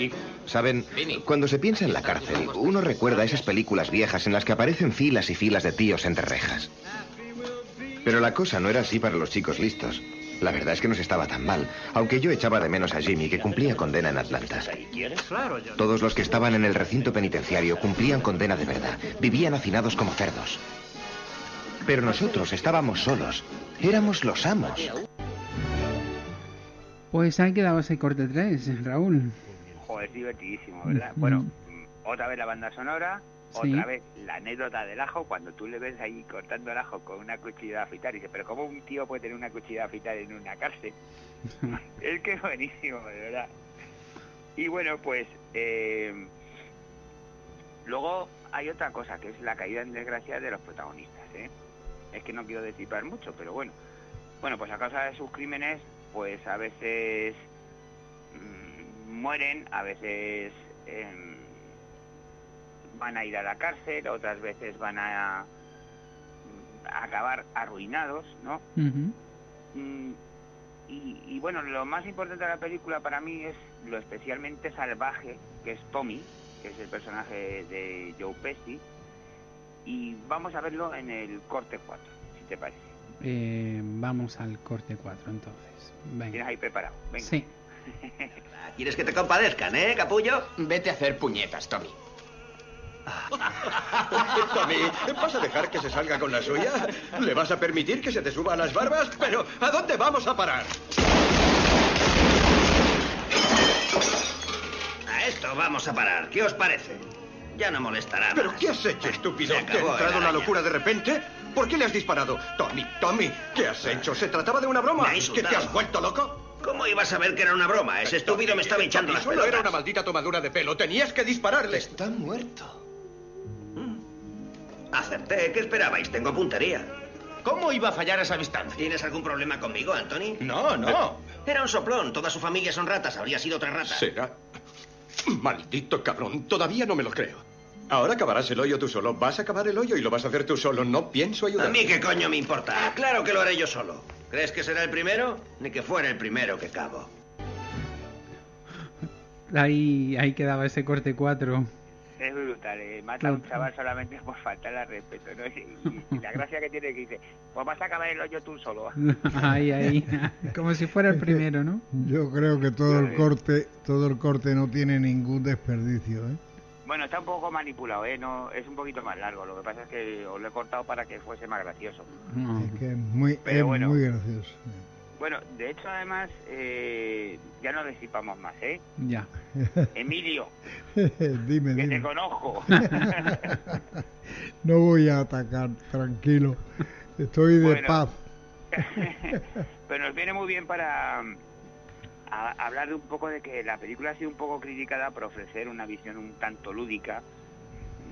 Saben, cuando se piensa en la cárcel, uno recuerda esas películas viejas en las que aparecen filas y filas de tíos entre rejas. Pero la cosa no era así para los chicos listos. La verdad es que no se estaba tan mal, aunque yo echaba de menos a Jimmy, que cumplía condena en Atlanta. Todos los que estaban en el recinto penitenciario cumplían condena de verdad, vivían hacinados como cerdos. Pero nosotros estábamos solos, éramos los amos. Pues ahí quedaba ese corte 3, Raúl. Joder, es divertidísimo, ¿verdad? Bueno, mm, otra vez la banda sonora, Sí. otra vez la anécdota del ajo, cuando tú le ves ahí cortando el ajo con una cuchilla de afeitar, y dices, pero ¿cómo un tío puede tener una cuchilla de afeitar en una cárcel? es que es buenísimo, de verdad. Y bueno, pues eh, luego hay otra cosa, que es la caída en desgracia de los protagonistas, ¿eh? Es que no quiero decipar mucho, pero bueno. Bueno, pues a causa de sus crímenes, pues a veces mm, mueren, a veces em, van a ir a la cárcel, otras veces van a, a acabar arruinados, ¿no? Mm, y, y bueno, lo más importante de la película para mí es lo especialmente salvaje que es Tommy, que es el personaje de Joe Pesci, y vamos a verlo en el corte 4, si te parece. Eh, vamos al corte 4 entonces. Tienes Venga. ahí preparado. Venga. Sí. ¿Quieres que te compadezcan, eh, capullo? Vete a hacer puñetas, Tommy. Tommy, ¿vas a dejar que se salga con la suya? ¿Le vas a permitir que se te suba a las barbas? Pero, ¿a dónde vamos a parar? A esto vamos a parar. ¿Qué os parece? Ya no molestará. ¿Pero más. qué has hecho, estúpido? ¿Te ha entrado una locura de repente? ¿Por qué le has disparado? Tommy, Tommy, ¿qué has hecho? ¿Se trataba de una broma? Me ha ¿Que te has vuelto loco? ¿Cómo ibas a ver que era una broma? Ese estúpido me estaba hinchando las Solo pelotas. era una maldita tomadura de pelo. Tenías que dispararle. Está muerto. Acerté. ¿Qué esperabais? Tengo puntería. ¿Cómo iba a fallar a esa distancia? ¿Tienes algún problema conmigo, Anthony? No, no. Era un soplón. Toda su familia son ratas. Habría sido otra rata. ¿Será? Maldito cabrón. Todavía no me lo creo. Ahora acabarás el hoyo tú solo. Vas a acabar el hoyo y lo vas a hacer tú solo. No pienso ayudar. ¿A mí qué coño me importa? Claro que lo haré yo solo. ¿Crees que será el primero? Ni que fuera el primero que cabo. Ahí, ahí quedaba ese corte 4. Es brutal, eh. mata a un chaval solamente por faltarle al respeto, ¿no? Y, y la gracia que tiene que dice, pues vas a acabar el hoyo tú solo. ahí, ahí. Como si fuera el primero, ¿no? Yo creo que todo el corte, todo el corte no tiene ningún desperdicio, ¿eh? Bueno, está un poco manipulado, ¿eh? No, es un poquito más largo. Lo que pasa es que os lo he cortado para que fuese más gracioso. Es que es muy, Pero es bueno. muy gracioso. Bueno, de hecho, además, eh, ya no disipamos más, ¿eh? Ya. Emilio, dime, que te conozco. No voy a atacar, tranquilo. Estoy de Bueno. paz. Pero nos viene muy bien para a- hablar de un poco de que la película ha sido un poco criticada por ofrecer una visión un tanto lúdica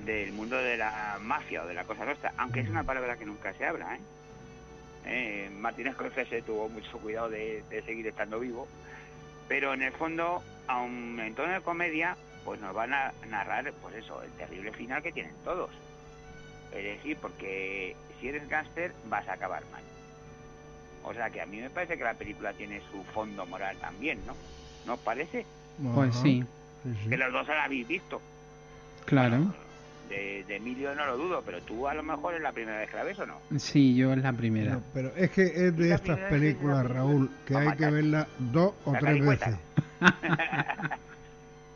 del mundo de la mafia o de la cosa nuestra, aunque es una palabra que nunca se habla, ¿eh? Eh, Martínez Scorsese tuvo mucho cuidado de, de seguir estando vivo, pero en el fondo, aun en tono de comedia, pues nos van a narrar, pues eso, el terrible final que tienen todos. Es decir, porque si eres gángster vas a acabar mal. O sea que a mí me parece que la película tiene su fondo moral también, ¿no? ¿No os parece? Pues sí, Que los dos la habéis visto. claro. De, de Emilio no lo dudo, pero tú a lo mejor es la primera vez que la ves o no. Sí, yo es la primera. No, pero es que es de estas películas, Raúl, que hay que verla dos o tres caricueta. veces.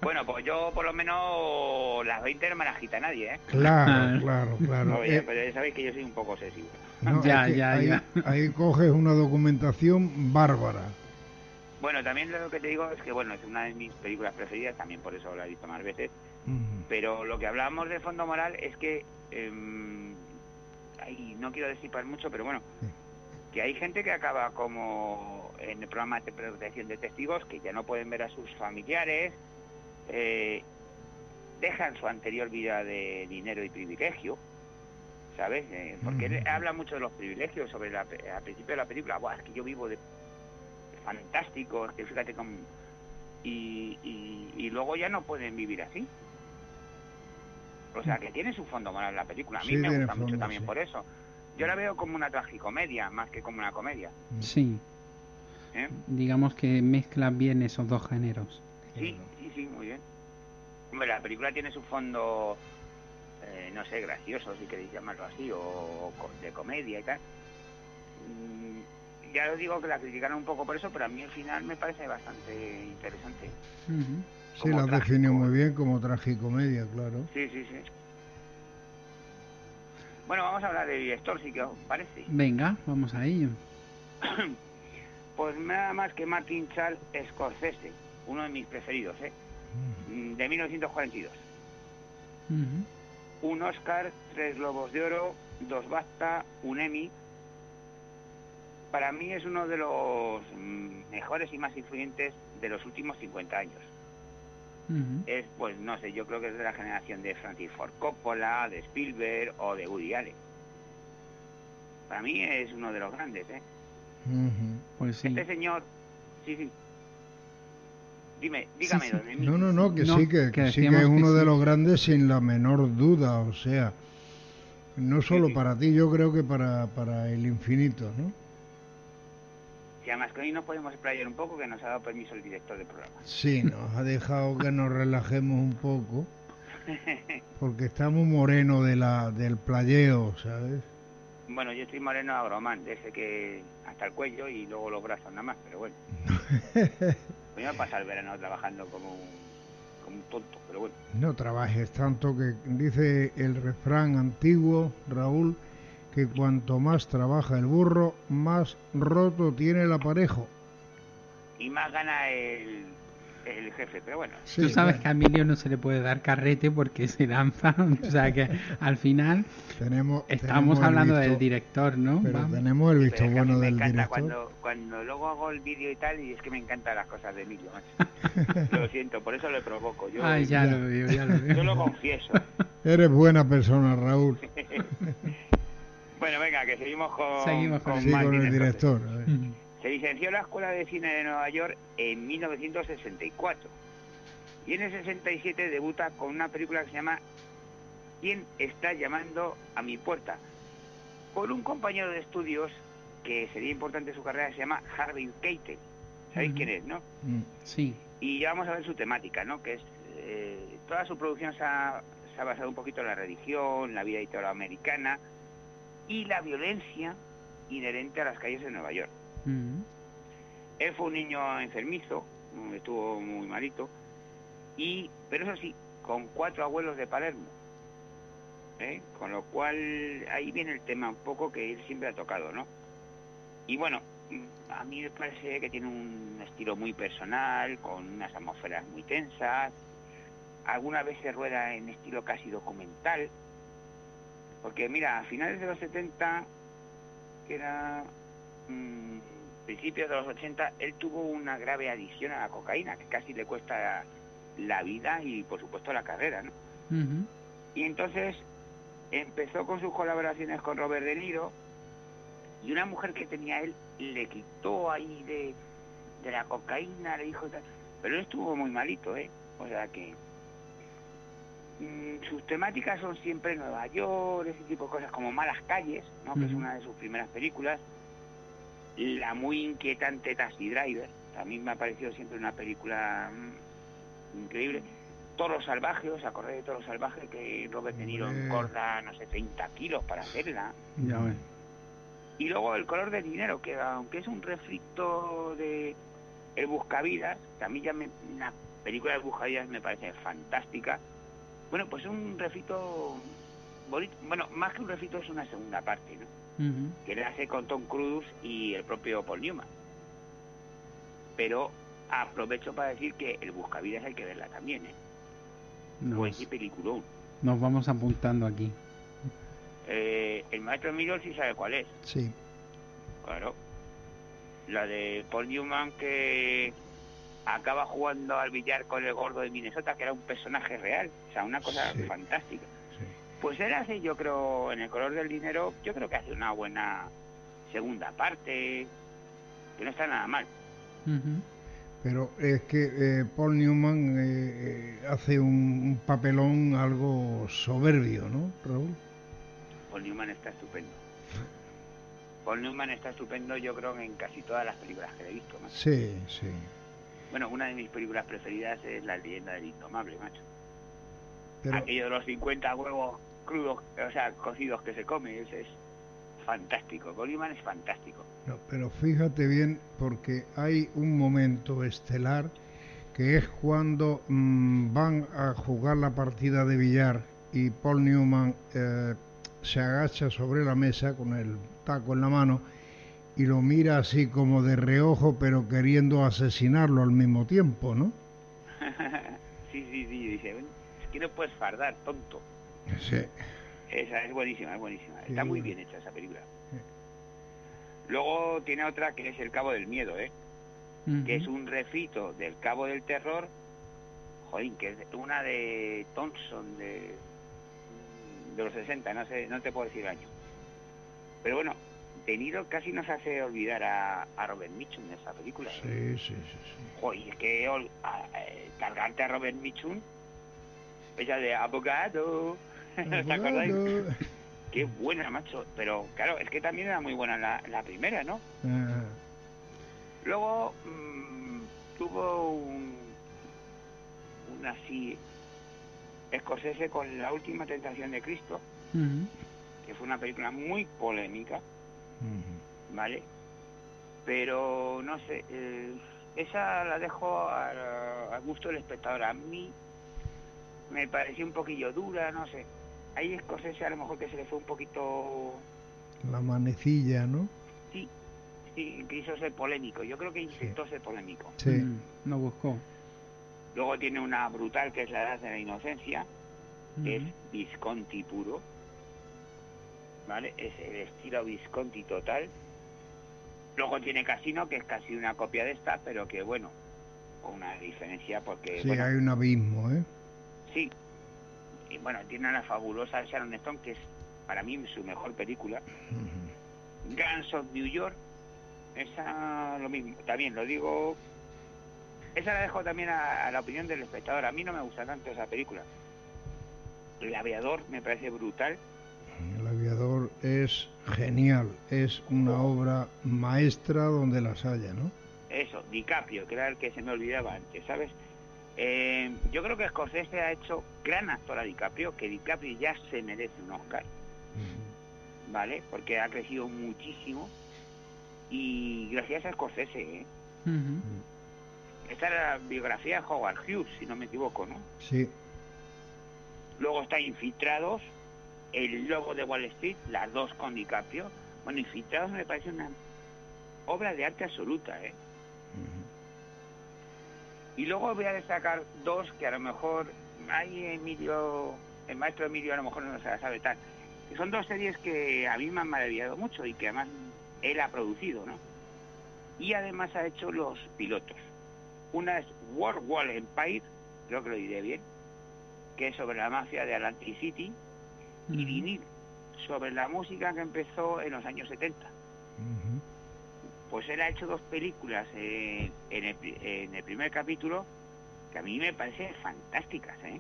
Bueno, pues yo por lo menos las 20 no me las quita nadie, ¿eh? Claro, claro, claro. Oye, Eh, pero ya sabéis que yo soy un poco obsesivo. No, Ya, es que ya, ahí, ya. ahí coges una documentación bárbara. Bueno, también lo que te digo es que, bueno, es una de mis películas preferidas, también por eso la he visto más veces. Pero lo que hablábamos de fondo moral es que, ay, no quiero disipar mucho, pero bueno, que hay gente que acaba como en el programa de protección de testigos, que ya no pueden ver a sus familiares, eh, dejan su anterior vida de dinero y privilegio, ¿sabes? Eh, porque él Ujú. habla mucho de los privilegios sobre la, al principio de la película, Buah, es que yo vivo de fantástico, es que fíjate cómo... Y, y, y luego ya no pueden vivir así. O sea, que tiene su fondo moral la película. A mí Sí, me gusta mucho también sí. por eso. Yo la veo como una tragicomedia, más que como una comedia. Sí, ¿eh? digamos que mezcla bien esos dos géneros. Sí, sí, sí, muy bien. Hombre, la película tiene su fondo, eh, no sé, gracioso, si queréis llamarlo así, o de comedia y tal. Mm, ya os digo que la criticaron un poco por eso, pero a mí al final me parece bastante interesante. Ujú. Sí, Como la trágico. definió muy bien como tragicomedia, claro. Sí, sí, sí. Bueno, vamos a hablar de director, si que os parece. Venga, vamos a ello. Pues nada más que Martin Charles Scorsese, uno de mis preferidos, ¿eh? Mm, De 1942. Ujú. Un Oscar, tres Globos de Oro, dos BAFTA, un Emmy. Para mí es uno de los mm, mejores y más influyentes de los últimos 50 años. Es, pues no sé, yo creo que es de la generación de Francis Ford Coppola, de Spielberg o de Woody Allen. Para mí es uno de los grandes, ¿eh? Pues sí. Este señor, sí, sí. Dime, dígame, sí. don Emilio. No, no, no, que No, sí, que, que sí que es que uno de sí. los grandes sin la menor duda, o sea, no solo sí. para ti, yo creo que para, para el infinito, ¿no? Si además que hoy nos podemos explayar un poco, que nos ha dado permiso el director del programa. Sí, nos ha dejado que nos relajemos un poco, porque estamos morenos de la, del playeo, ¿sabes? bueno, yo estoy moreno agromán, de ese que hasta el cuello y luego los brazos nada más, pero bueno. Yo me pasa el verano trabajando como un, como un tonto, pero bueno. No trabajes tanto que dice el refrán antiguo, Raúl, que cuanto más trabaja el burro, más roto tiene el aparejo. Y más gana el, el jefe, pero bueno. Tú sabes que a Emilio no se le puede dar carrete porque se lanza, o sea que al final tenemos, estamos tenemos hablando visto- del director, ¿no? Pero Vamos. tenemos el visto Pero es que a mí bueno me del encanta director. cuando, cuando luego hago el vídeo y tal, y es que me encantan las cosas de Emilio, lo siento, por eso le provoco. Yo, Ay, ya lo veo, ya lo veo. Yo lo confieso. Eres buena persona, Raúl. bueno, venga, que seguimos con, Seguimos con con Sí, con el director. a ver. Se licenció en la Escuela de Cine de Nueva York en 1964 y en el 67 debuta con una película que se llama ¿Quién está llamando a mi puerta? Con un compañero de estudios que sería importante en su carrera, que se llama Harvey Keitel. ¿Sabéis quién es, no? Mm. Sí. Y ya vamos a ver su temática, ¿no? Que es eh, toda su producción se ha, se ha basado un poquito en la religión, la vida italoamericana y la violencia inherente a las calles de Nueva York. Mm. Él fue un niño enfermizo, mm, estuvo muy malito, y pero eso sí, con cuatro abuelos de Palermo. ¿eh? Con lo cual ahí viene el tema un poco que él siempre ha tocado, ¿no? Y bueno, mm, a mí me parece que tiene un estilo muy personal, con unas atmósferas muy tensas. Algunas veces rueda en estilo casi documental. Porque mira, a finales de los 70, que era principios de los 80, él tuvo una grave adicción a la cocaína, que casi le cuesta la vida y por supuesto la carrera, ¿no? Y entonces empezó con sus colaboraciones con Robert De Niro y una mujer que tenía él le quitó ahí de, de la cocaína, le dijo tal. Pero él estuvo muy malito, ¿eh? O sea que mm, sus temáticas son siempre Nueva York, ese tipo de cosas como Malas Calles, ¿no? Que es una de sus primeras películas. La muy inquietante Taxi Driver, también me ha parecido siempre una película mm, increíble. Toro Salvaje, ¿os acordáis de Toro Salvaje? Que Robert De Niro engorda, no sé, 30 kilos para hacerla. Ya ves. Y luego El color del dinero, que aunque es un refrito de El Buscavidas, que a mí ya me, la película de Buscavidas me parece fantástica. Bueno, pues es un refrito bonito. Bueno, más que un refrito es una segunda parte, ¿no? Que le hace con Tom Cruise y el propio Paul Newman. Pero aprovecho para decir que El Buscavidas hay que verla también, ¿eh? Buen Nos, y peliculón. nos vamos apuntando aquí. Eh, el maestro Miro sí sabe cuál es, Sí. claro. La de Paul Newman que acaba jugando al billar con el gordo de Minnesota, que era un personaje real, o sea, una cosa Sí. fantástica. Pues él hace, yo creo, en el color del dinero, yo creo que hace una buena segunda parte, que no está nada mal. Pero es que eh, Paul Newman eh, eh, hace un, un papelón algo soberbio, ¿no, Raúl? Paul Newman está estupendo. Paul Newman está estupendo, yo creo, en casi todas las películas que le he visto. macho. Sí, sí. Bueno, una de mis películas preferidas es La leyenda del indomable, macho. Pero, Aquello de los 50 huevos crudos, o sea, cocidos que se come, es, es fantástico. Paul Newman es fantástico. no, pero fíjate bien, porque hay un momento estelar que es cuando mm, van a jugar la partida de billar y Paul Newman eh, se agacha sobre la mesa con el taco en la mano y lo mira así como de reojo, pero queriendo asesinarlo al mismo tiempo, ¿no? sí, sí, sí, dice, "Ven, es que no puedes fardar, tonto. Sí. Esa es buenísima, es buenísima. Sí, Está muy bien hecha esa película. Luego tiene otra que es El Cabo del Miedo, ¿eh? que es un refrito del Cabo del Terror, jodín, que es una de Thompson de, de los 60, no sé, no te puedo decir el año. Pero bueno, De Niro casi nos hace olvidar a, a Robert Mitchum en esa película. ¿eh? Sí, sí, sí. Joder, es que ol- a- eh, cargarte a Robert Mitchum, ella de abogado, ¿te acordáis? Qué buena, macho. Pero claro, es que también era muy buena la, la primera, ¿no? Ah, Luego mm, tuvo un, un así Scorsese con La Última Tentación de Cristo, que fue una película muy polémica. ¿vale? Pero no sé, eh, esa la dejo al gusto del espectador. A mí me pareció un poquillo dura, no sé. Ahí Scorsese a lo mejor que se le fue un poquito... La manecilla, ¿no? Sí, sí, quiso ser polémico. Yo creo que intentó ser polémico. Sí. Mm, no buscó. Luego tiene una brutal que es la edad de la inocencia, que es Visconti puro. ¿Vale? Es el estilo Visconti total. Luego tiene Casino, que es casi una copia de esta, pero que bueno, con una diferencia porque... Sí, bueno, hay un abismo, ¿eh? Sí. Y bueno, tiene a la fabulosa Sharon Stone, que es para mí su mejor película. Guns of New York. Esa, lo mismo. También lo digo. Esa la dejo también a, a la opinión del espectador. A mí no me gusta tanto esa película. El aviador me parece brutal. El aviador es genial, es una obra maestra donde las haya, ¿no? Eso, DiCaprio, que era el que se me olvidaba antes, ¿sabes? Eh, yo creo que Scorsese ha hecho gran actor a DiCaprio, que DiCaprio ya se merece un Oscar, ¿vale? Porque ha crecido muchísimo y gracias a Scorsese, ¿eh? Esta era la biografía de Howard Hughes, si no me equivoco, ¿no? Sí. Luego está Infiltrados, El Lobo de Wall Street, las dos con DiCaprio. Bueno, Infiltrados me parece una obra de arte absoluta, ¿eh? Y luego voy a destacar dos que a lo mejor hay Emilio, el maestro Emilio a lo mejor no se la sabe tal. Que son dos series que a mí me han maravillado mucho y que además él ha producido, ¿no? Y además ha hecho los pilotos. Una es World Wall Empire, creo que lo diré bien, que es sobre la mafia de Atlantic City, y Vinil, sobre la música que empezó en los años 70. Pues él ha hecho dos películas eh, en, el, pri- en el primer capítulo que a mí me parecen fantásticas, ¿eh?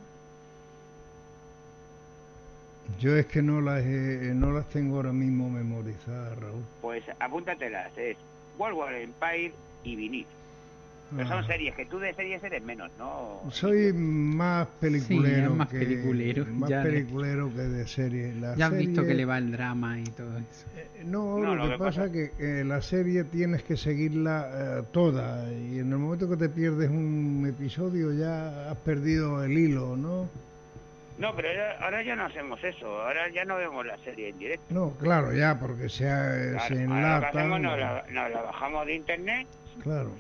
Yo es que no las, he- no las tengo ahora mismo memorizadas, Raúl. Pues apúntatelas, es World War Empire y Vinil. Pero son Ah. series, que tú de series eres menos, ¿no? Soy más peliculero, Sí, más que, peliculero, más ya. peliculero que de serie. La Ya has visto serie- que le va el drama y todo eso. No, No, lo, lo que que pasa es que eh, la serie tienes que seguirla eh, toda y en el momento que te pierdes un episodio ya has perdido el hilo, ¿no? No, pero ahora, ahora ya no hacemos eso, ahora ya no vemos la serie en directo. No, claro, ya, porque se, ha- Claro, se ahora lo que enlata. hacemos nos la, nos la bajamos de internet Claro.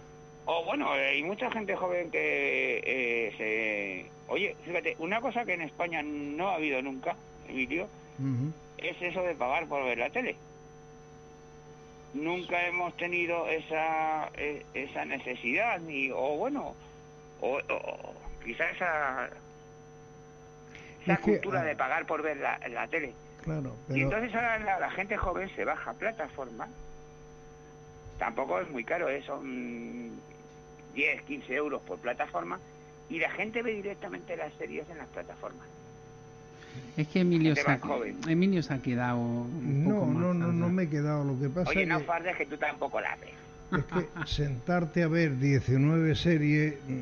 O bueno, eh, hay mucha gente joven que eh, se... Oye, fíjate, una cosa que en España no ha habido nunca, Emilio, es eso de pagar por ver la tele. Nunca hemos tenido esa e- esa necesidad, ni o bueno, o, o- quizás esa, esa Es que, cultura ah, de pagar por ver la, la tele. Claro, Y entonces ahora la, la gente joven se baja a plataforma. Tampoco es muy caro, ¿eh? son 10, 15 euros por plataforma. Y la gente ve directamente las series en las plataformas. Es que Emilio se. Emilio se ha quedado un no, poco más no, no, no me he quedado. Lo que pasa Oye, es no que, fardes que tú tampoco la ves. es que sentarte a ver 19 series, mm,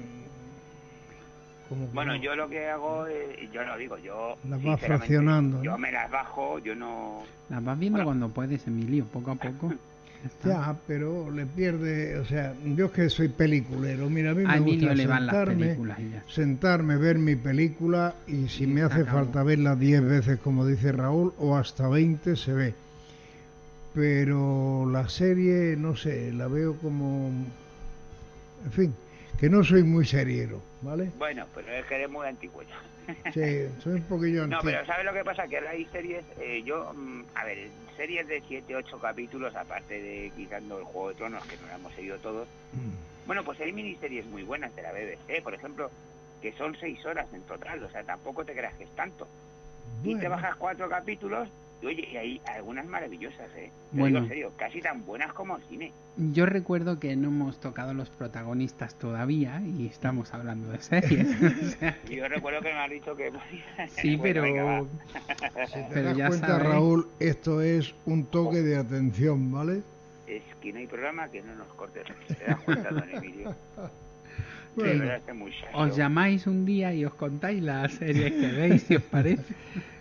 como que Bueno, no. yo lo que hago, eh, yo lo digo, yo... Las vas fraccionando, Yo ¿no? me las bajo, yo no... Las vas viendo cuando puedes, Emilio, poco a poco. Ya, pero le pierde, o sea, yo que soy peliculero, mira, a mí A me Emilio gusta sentarme, sentarme, ver mi película y si me hace acabó. falta verla 10 veces, como dice Raúl, o hasta 20 se ve. Pero la serie, no sé, la veo como, en fin, que no soy muy seriero, ¿vale? Bueno, pero es que eres muy antiguo ya. Sí, soy un poquillo No, pero ¿sabes lo que pasa? Que ahora hay series, eh, yo, mm, a ver, series de 7, 8 capítulos, aparte de quitando el Juego de Tronos, que no la hemos seguido todos, Mm. bueno, pues hay miniseries muy buenas de la BBC, por ejemplo, que son 6 horas en total, o sea, tampoco te creas que es tanto. Y te bajas cuatro capítulos, y oye, y hay algunas maravillosas, ¿eh? Bueno. digo en serio, casi tan buenas como el cine. Yo recuerdo que no hemos tocado los protagonistas todavía y estamos hablando de series. o sea, Y yo recuerdo que me has dicho que... sí, pero... venga, va. ¿Te pero das ya cuenta, sabes. Raúl? Esto es un toque de atención, ¿vale? Es que no hay programa que no nos corte. ¿Te das cuenta, don Emilio? Os llamáis un día y os contáis las series que veis, si os parece.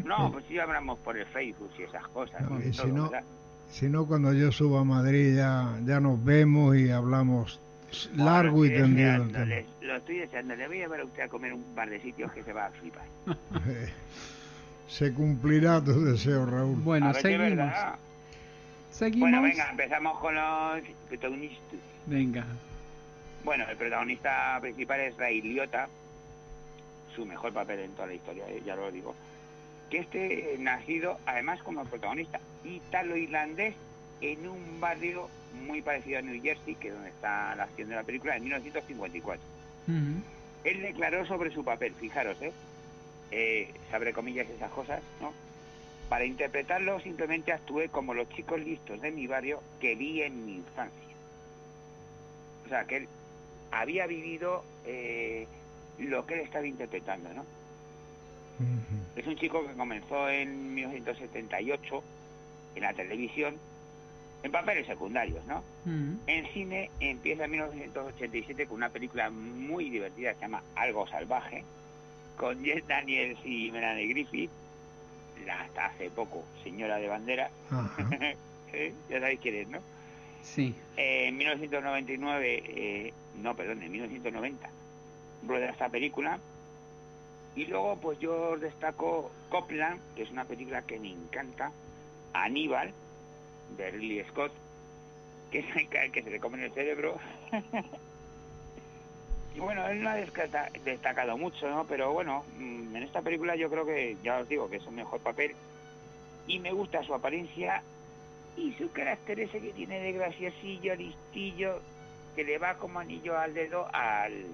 No, pues sí hablamos por el Facebook y esas cosas. No, y todo, si no- ¿verdad? Si no, cuando yo suba a Madrid ya, ya nos vemos y hablamos largo y tendido Lo estoy deseando. Le voy a llevar a usted a comer un par de sitios que se va a flipar. Eh, Se cumplirá tu deseo, Raúl. Bueno, ver. Seguimos. Bueno, venga, empezamos con los protagonistas. Venga. Bueno, el protagonista principal es Ray Liotta, su mejor papel en toda la historia, eh, ya lo digo. Que este eh, nacido, además como protagonista italo-irlandés, en un barrio muy parecido a New Jersey, que es donde está la acción de la película, en 1954. Ujú. Él declaró sobre su papel, fijaros, ¿eh? eh se abre comillas esas cosas, ¿no? Para interpretarlo simplemente actué como los chicos listos de mi barrio que vi en mi infancia. O sea, que él había vivido eh, lo que él estaba interpretando, ¿no? Es un chico que comenzó en 1978 en la televisión en papeles secundarios, ¿no? Ujú. En cine empieza en 1987 con una película muy divertida que se llama Algo Salvaje, con Jess Daniels y Melanie Griffith, la hasta hace poco señora de bandera. ¿Eh? ya sabéis quién es, ¿no? Sí. Eh, en 1999, eh, no, perdón, en 1990, rueda esta película. Y luego, pues yo destaco Copland, que es una película que me encanta, Aníbal, de Ridley Scott, que es el que se le come en el cerebro. y bueno, él no ha destacado mucho, ¿no? Pero bueno, mm, en esta película yo creo que, ya os digo, que es un mejor papel. Y me gusta su apariencia y su carácter ese que tiene de graciosillo, listillo, que le va como anillo al dedo al,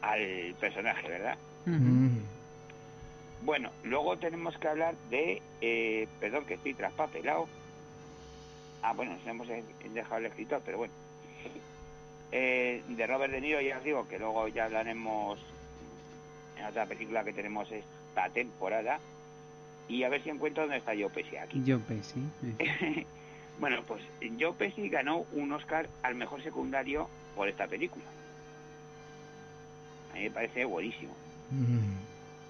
al personaje, ¿verdad? Bueno, luego tenemos que hablar de, eh, perdón que estoy traspapelado. Ah, bueno, nos hemos dejado el escritor, pero bueno. Eh, de Robert De Niro ya os digo que luego ya hablaremos en otra película que tenemos esta temporada. Y a ver si encuentro dónde está Joe Pesci aquí. Yo pensé. eh. Bueno, pues Joe Pesci ganó un Oscar al mejor secundario por esta película. A mí me parece buenísimo. Mm.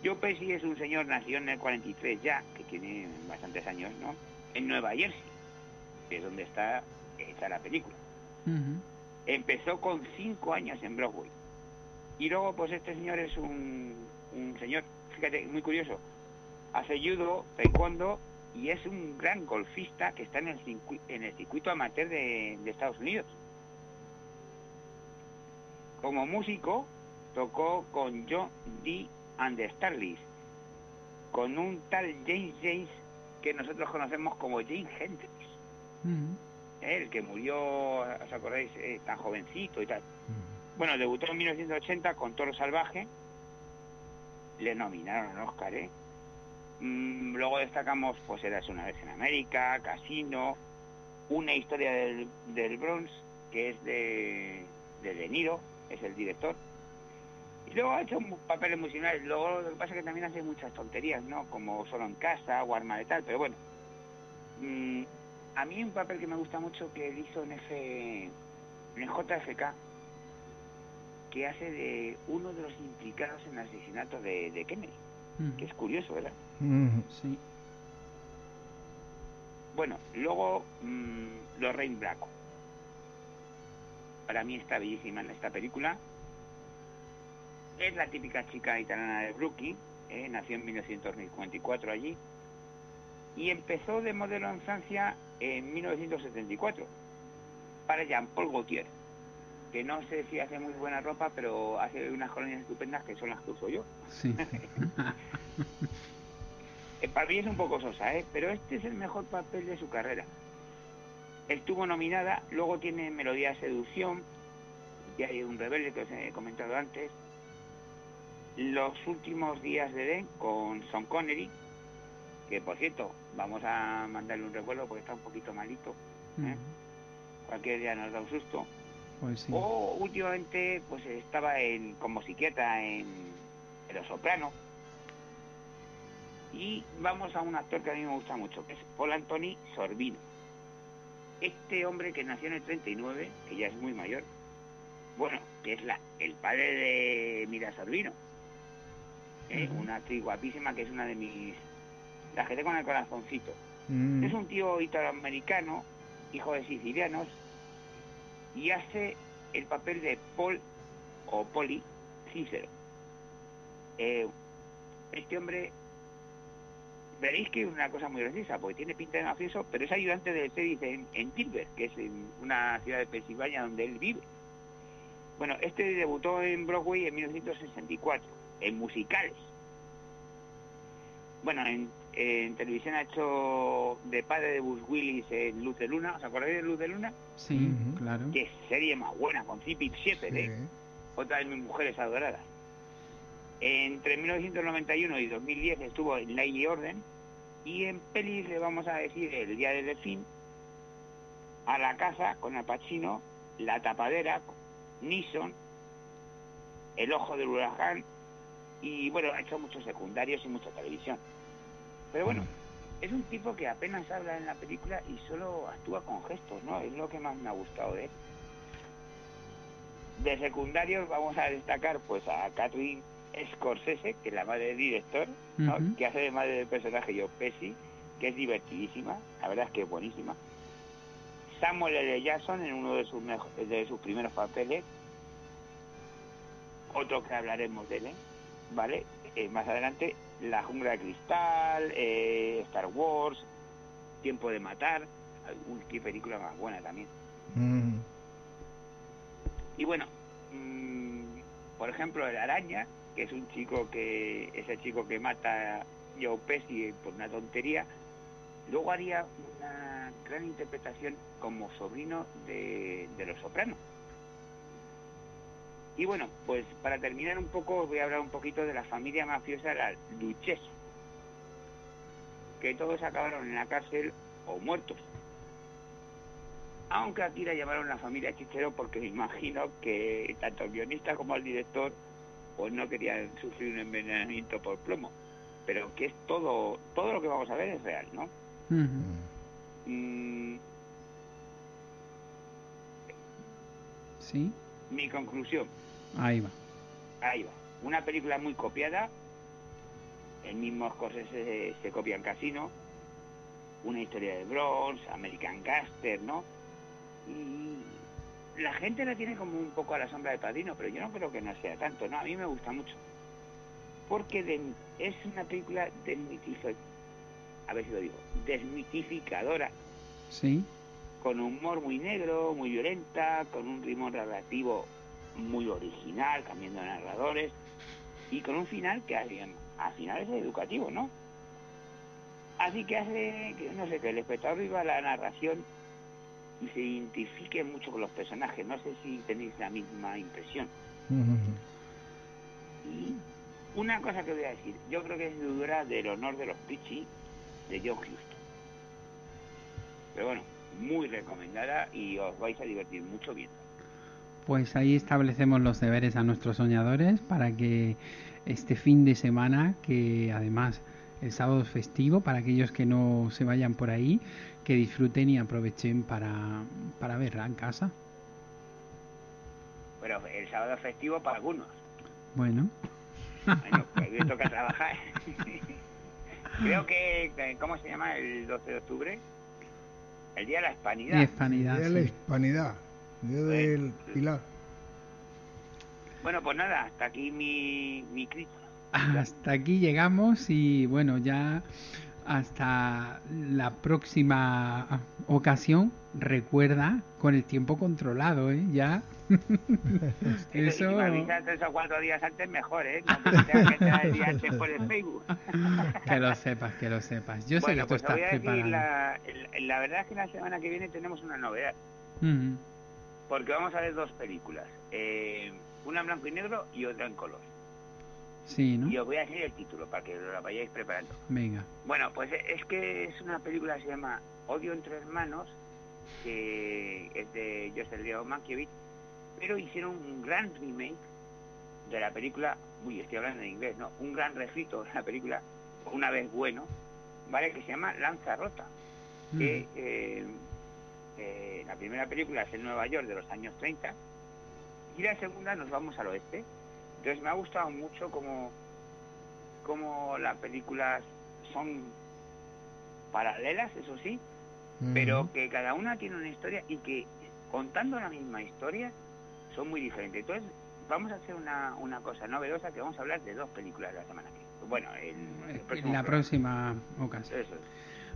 Joe Pesci es un señor nacido en el 43 ya, que tiene bastantes años, ¿no? En Nueva Jersey, que es donde está hecha la película. Empezó con cinco años en Broadway. Y luego, pues este señor es un, un señor, fíjate, muy curioso. Hace judo, taekwondo y es un gran golfista que está en el, circuito, en el circuito amateur de, de Estados Unidos. Como músico, tocó con John D. and the Starlys, con un tal James James que nosotros conocemos como James Hendrix el que murió, ¿os acordáis? Eh, tan jovencito y tal. Bueno, debutó en 1980 con Toro Salvaje. Le nominaron al Oscar, ¿eh? Mm, luego destacamos, pues, Eras una vez en América, Casino, Una historia del, del Bronx, que es de, de De Niro, es el director. Y luego ha hecho papeles muy similares. Luego lo que pasa es que también hace muchas tonterías, ¿no? Como Solo en Casa, o Arma de Tal, pero bueno. Mm, a mí un papel que me gusta mucho que él hizo en F en el JFK que hace de uno de los implicados en el asesinato de, de Kennedy que es curioso verdad Mm. Sí. bueno luego mm, Lorraine Bracco para mí está bellísima en esta película es la típica chica italiana de Brooklyn eh, nació en 1954 allí y empezó de modelo en Francia en 1974 para Jean-Paul Gaultier, que no sé si hace muy buena ropa, pero hace unas colonias estupendas que son las que uso yo. Sí. Para mí es un poco sosa, ¿eh? pero este es el mejor papel de su carrera. Estuvo nominada, luego tiene Melodía de Seducción, y hay un rebelde que os he comentado antes. Los últimos días de Den con Sean Connery, que por cierto, vamos a mandarle un recuerdo porque está un poquito malito. ¿eh? Cualquier día nos da un susto. Pues sí. O últimamente pues estaba en, como psiquiatra en, en Los Soprano. Y vamos a un actor que a mí me gusta mucho, que es Paul Anthony Sorbino. Este hombre que nació en el 39, que ya es muy mayor, bueno, que es la, el padre de Mira Sorbino, ¿eh? Una actriz guapísima que es una de mis... La que tengo en el corazoncito. Mm. Es un tío italoamericano, hijo de sicilianos, y hace el papel de Paul o Poli Cícero. Eh, este hombre, veréis que es una cosa muy graciosa, porque tiene pinta de mafioso, pero es ayudante del sheriff en, en Tilbury, que es en una ciudad de Pensilvania donde él vive. Bueno, este debutó en Broadway en 1964, en musicales. Bueno, en, en televisión ha hecho de padre de Bruce Willis en Luz de Luna. ¿Os acordáis de Luz de Luna? Sí, claro. Qué serie más buena, con Zippy Shepard, ¿eh? Otra de mis mujeres adoradas. Entre 1991 y 2010 estuvo en Ley y Orden. Y en pelis le vamos a decir El Día del Delfín, A la Casa con Al Pacino, La Tapadera, Nixon, El Ojo del Huracán y bueno, ha hecho muchos secundarios y mucha televisión. Pero bueno, es un tipo que apenas habla en la película y solo actúa con gestos, ¿no? Es lo que más me ha gustado de él. De secundarios vamos a destacar pues a Catherine Scorsese, que es la madre del director, que hace de madre del personaje Joe Pesci, que es divertidísima, la verdad es que es buenísima. Samuel L. Jackson en uno de sus, de sus primeros papeles, otro que hablaremos de él, ¿eh? ¿vale? Eh, más adelante, La Jungla de Cristal, eh, Star Wars, Tiempo de Matar, uy, qué película más buena también. Mm. Y bueno, mm, por ejemplo, El Araña, que es un chico que, ese chico que mata a Joe Pesci por una tontería, luego haría una gran interpretación como sobrino de, Los Sopranos. Y bueno, pues para terminar un poco, os voy a hablar un poquito de la familia mafiosa, la Lucchesi, que todos acabaron en la cárcel o muertos. Aunque aquí la llamaron la familia Chichero porque me imagino que tanto el guionista como el director pues no querían sufrir un envenenamiento por plomo. Pero que es todo, todo lo que vamos a ver es real, ¿no? Mm, Sí, mi conclusión, ahí va. ahí va. Una película muy copiada, el mismo Scorsese se, se copia en Casino, una historia de Bronx, American Gaster, ¿no? Y la gente la tiene como un poco a la sombra de Padrino, pero yo no creo que no sea tanto, ¿no? A mí me gusta mucho. Porque de- es una película desmitificadora, a ver si lo digo, desmitificadora, Sí, con humor muy negro, muy violenta, con un ritmo narrativo muy original, cambiando de narradores, y con un final que al al final es educativo, ¿no? Así que hace, que, no sé, que el espectador viva la narración y se identifique mucho con los personajes. No sé si tenéis la misma impresión. Y una cosa que voy a decir, yo creo que es dudora del honor de los Pichi de John Huston. Pero bueno, muy recomendada y os vais a divertir mucho viendo. Pues ahí establecemos los deberes a nuestros soñadores para que este fin de semana, que además el sábado es festivo, para aquellos que no se vayan por ahí, que disfruten y aprovechen para, para verla en casa. Pero el sábado es festivo para algunos. Bueno, Bueno, pues hoy toca trabajar. Creo que, que- ¿cómo se llama el 12 de octubre? El Día de la Hispanidad. Hispanidad, Día de la hispanidad, Día del Pilar. Bueno, pues nada, hasta aquí mi, mi crítica. hasta aquí llegamos y bueno, ya hasta la próxima ocasión, recuerda con el tiempo controlado, ¿eh? Ya. Y si me avisas tres o cuatro días antes, mejor, ¿eh? No que que el día antes por el Facebook. Que lo sepas, que lo sepas. Yo sé bueno, que tú pues te estás preparado. la, la verdad es que la semana que viene tenemos una novedad, Ujú. porque vamos a ver dos películas, eh, una en blanco y negro y otra en color. Sí, ¿no? Y os voy a decir el título para que lo vayáis preparando. Venga. Bueno, pues es que es una película que se llama Odio entre hermanos, que es de Joseph Leo Mankiewicz, pero hicieron un gran remake de la película, uy, estoy hablando en inglés, ¿no? Un gran refrito de la película, una vez bueno, ¿vale? Que se llama Lanzarote, que eh, eh, la primera película es en Nueva York de los años 30 y la segunda nos vamos al oeste. Entonces me ha gustado mucho como, como las películas son paralelas, eso sí, pero que cada una tiene una historia y que contando la misma historia son muy diferentes. Entonces, vamos a hacer una, una cosa novedosa que vamos a hablar de dos películas la semana que viene. Bueno, el, el próximo En la próxima ocasión. Eso es.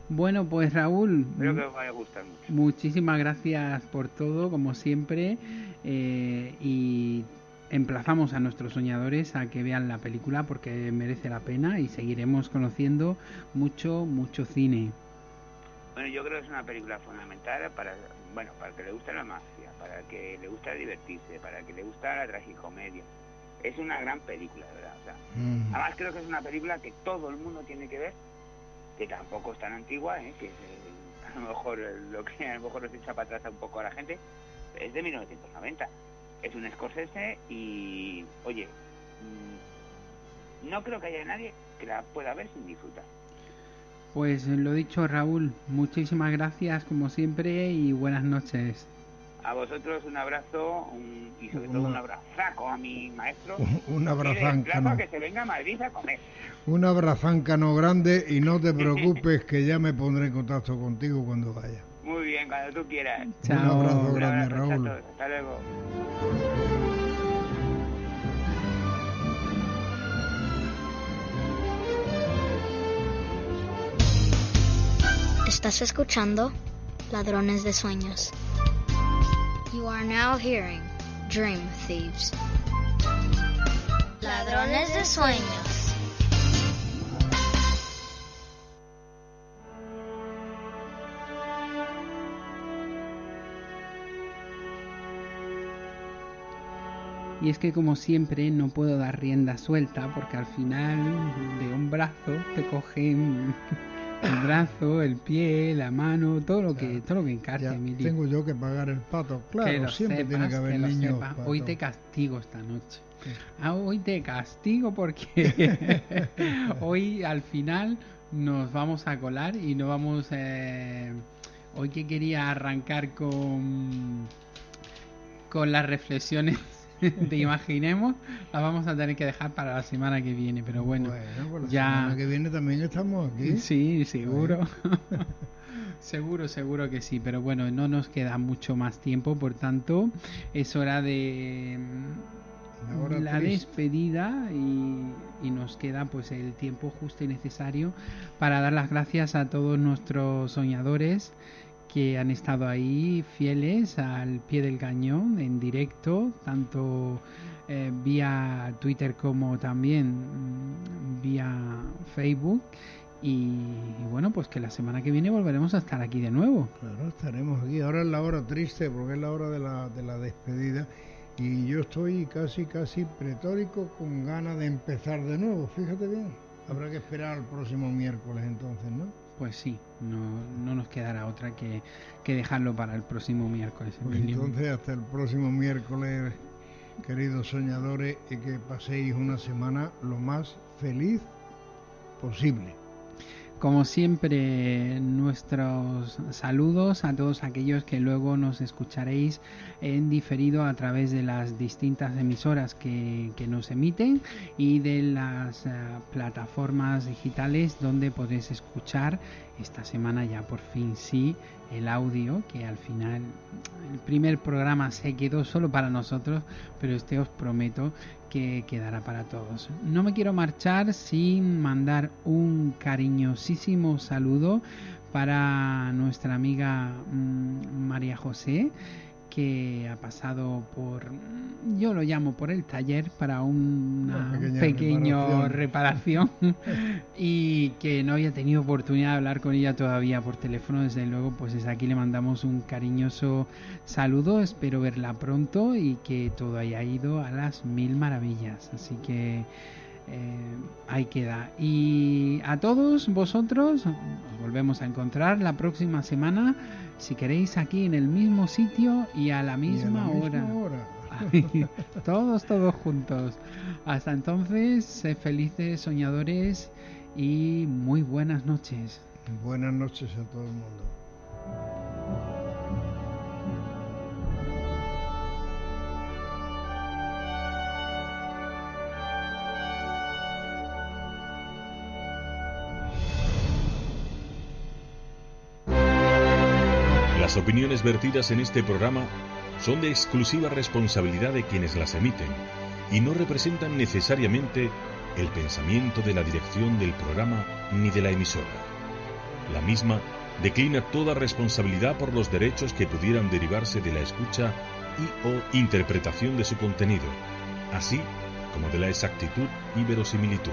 Bueno, pues Raúl, Espero que os vaya a gustar mucho. muchísimas gracias por todo, como siempre, eh, y emplazamos a nuestros soñadores a que vean la película porque merece la pena y seguiremos conociendo mucho, mucho cine. Bueno, yo creo que es una película fundamental para, bueno, para el que le gusta la mafia, para el que le gusta divertirse, para el que le gusta la tragicomedia. Es una gran película, de ¿verdad? O sea, Mm. Además creo que es una película que todo el mundo tiene que ver, que tampoco es tan antigua, ¿eh? que es, eh, a lo mejor eh, lo que a lo mejor nos echa para atrás un poco a la gente, es de 1990. Es un Scorsese y, oye, mm, no creo que haya nadie que la pueda ver sin disfrutar. Pues lo dicho, Raúl, muchísimas gracias como siempre y buenas noches. A vosotros un abrazo un- y sobre todo un abrazaco a mi maestro. Un Y le abrazánca, emplazo a ¿no? que se venga a Madrid a comer. Un abrazáncano grande y no te preocupes que ya me pondré en contacto contigo cuando vaya. Muy bien, cuando tú quieras. Un abrazo Un grande, abrazo, Raúl. chatos. Hasta luego. Estás escuchando Ladrones de Sueños. You are now hearing Dream Thieves. Ladrones de Sueños. Y es que como siempre no puedo dar rienda suelta porque al final de un brazo te cogen el brazo, el pie, la mano, todo lo que todo lo que encarte, tengo yo que pagar el pato. Que Claro, lo siempre tiene que haber lo niños. sepas. Hoy te castigo esta noche. Ah, hoy te castigo porque hoy al final nos vamos a colar y no vamos. eh, hoy que quería arrancar con con las reflexiones de imaginemos, las vamos a tener que dejar para la semana que viene. Pero bueno, Bueno, pues la ya. semana que viene también estamos aquí. Sí, seguro. seguro, seguro que sí. Pero bueno, no nos queda mucho más tiempo, por tanto, es hora de La hora la triste. despedida y, y nos queda pues el tiempo justo y necesario para dar las gracias a todos nuestros soñadores que han estado ahí fieles al pie del cañón en directo, tanto eh, vía Twitter como también mm, vía Facebook. Y, bueno, pues que la semana que viene volveremos a estar aquí de nuevo. Claro, estaremos aquí. Ahora es la hora triste porque es la hora de la, de la despedida. Y yo estoy casi, casi pretórico con ganas de empezar de nuevo. Fíjate bien. Habrá que esperar al próximo miércoles entonces, ¿no? Pues sí, no, no nos quedará otra que, que dejarlo para el próximo miércoles. Pues entonces hasta el próximo miércoles, queridos soñadores, y que paséis una semana lo más feliz posible. Como siempre, nuestros saludos a todos aquellos que luego nos escucharéis en diferido a través de las distintas emisoras que, nos emiten y de las eh, plataformas digitales donde podéis escuchar esta semana ya por fin sí el audio que al final el primer programa se quedó solo para nosotros pero este os prometo que quedará para todos. No me quiero marchar sin mandar un cariñosísimo saludo para nuestra amiga mm, María José que ha pasado por yo lo llamo por el taller para una Una pequeña reparación. y que no había tenido oportunidad de hablar con ella todavía por teléfono desde luego pues desde aquí le mandamos un cariñoso saludo. Espero verla pronto y que todo haya ido a las mil maravillas. Así que eh, ahí queda. Y a todos vosotros nos volvemos a encontrar la próxima semana si queréis aquí en el mismo sitio y a la misma, hora. hora. todos, todos juntos. Hasta entonces, sed felices, soñadores y muy buenas noches. Buenas noches a todo el mundo. Las opiniones vertidas en este programa son de exclusiva responsabilidad de quienes las emiten y no representan necesariamente el pensamiento de la dirección del programa ni de la emisora. La misma declina toda responsabilidad por los derechos que pudieran derivarse de la escucha y o interpretación de su contenido, así como de la exactitud y verosimilitud.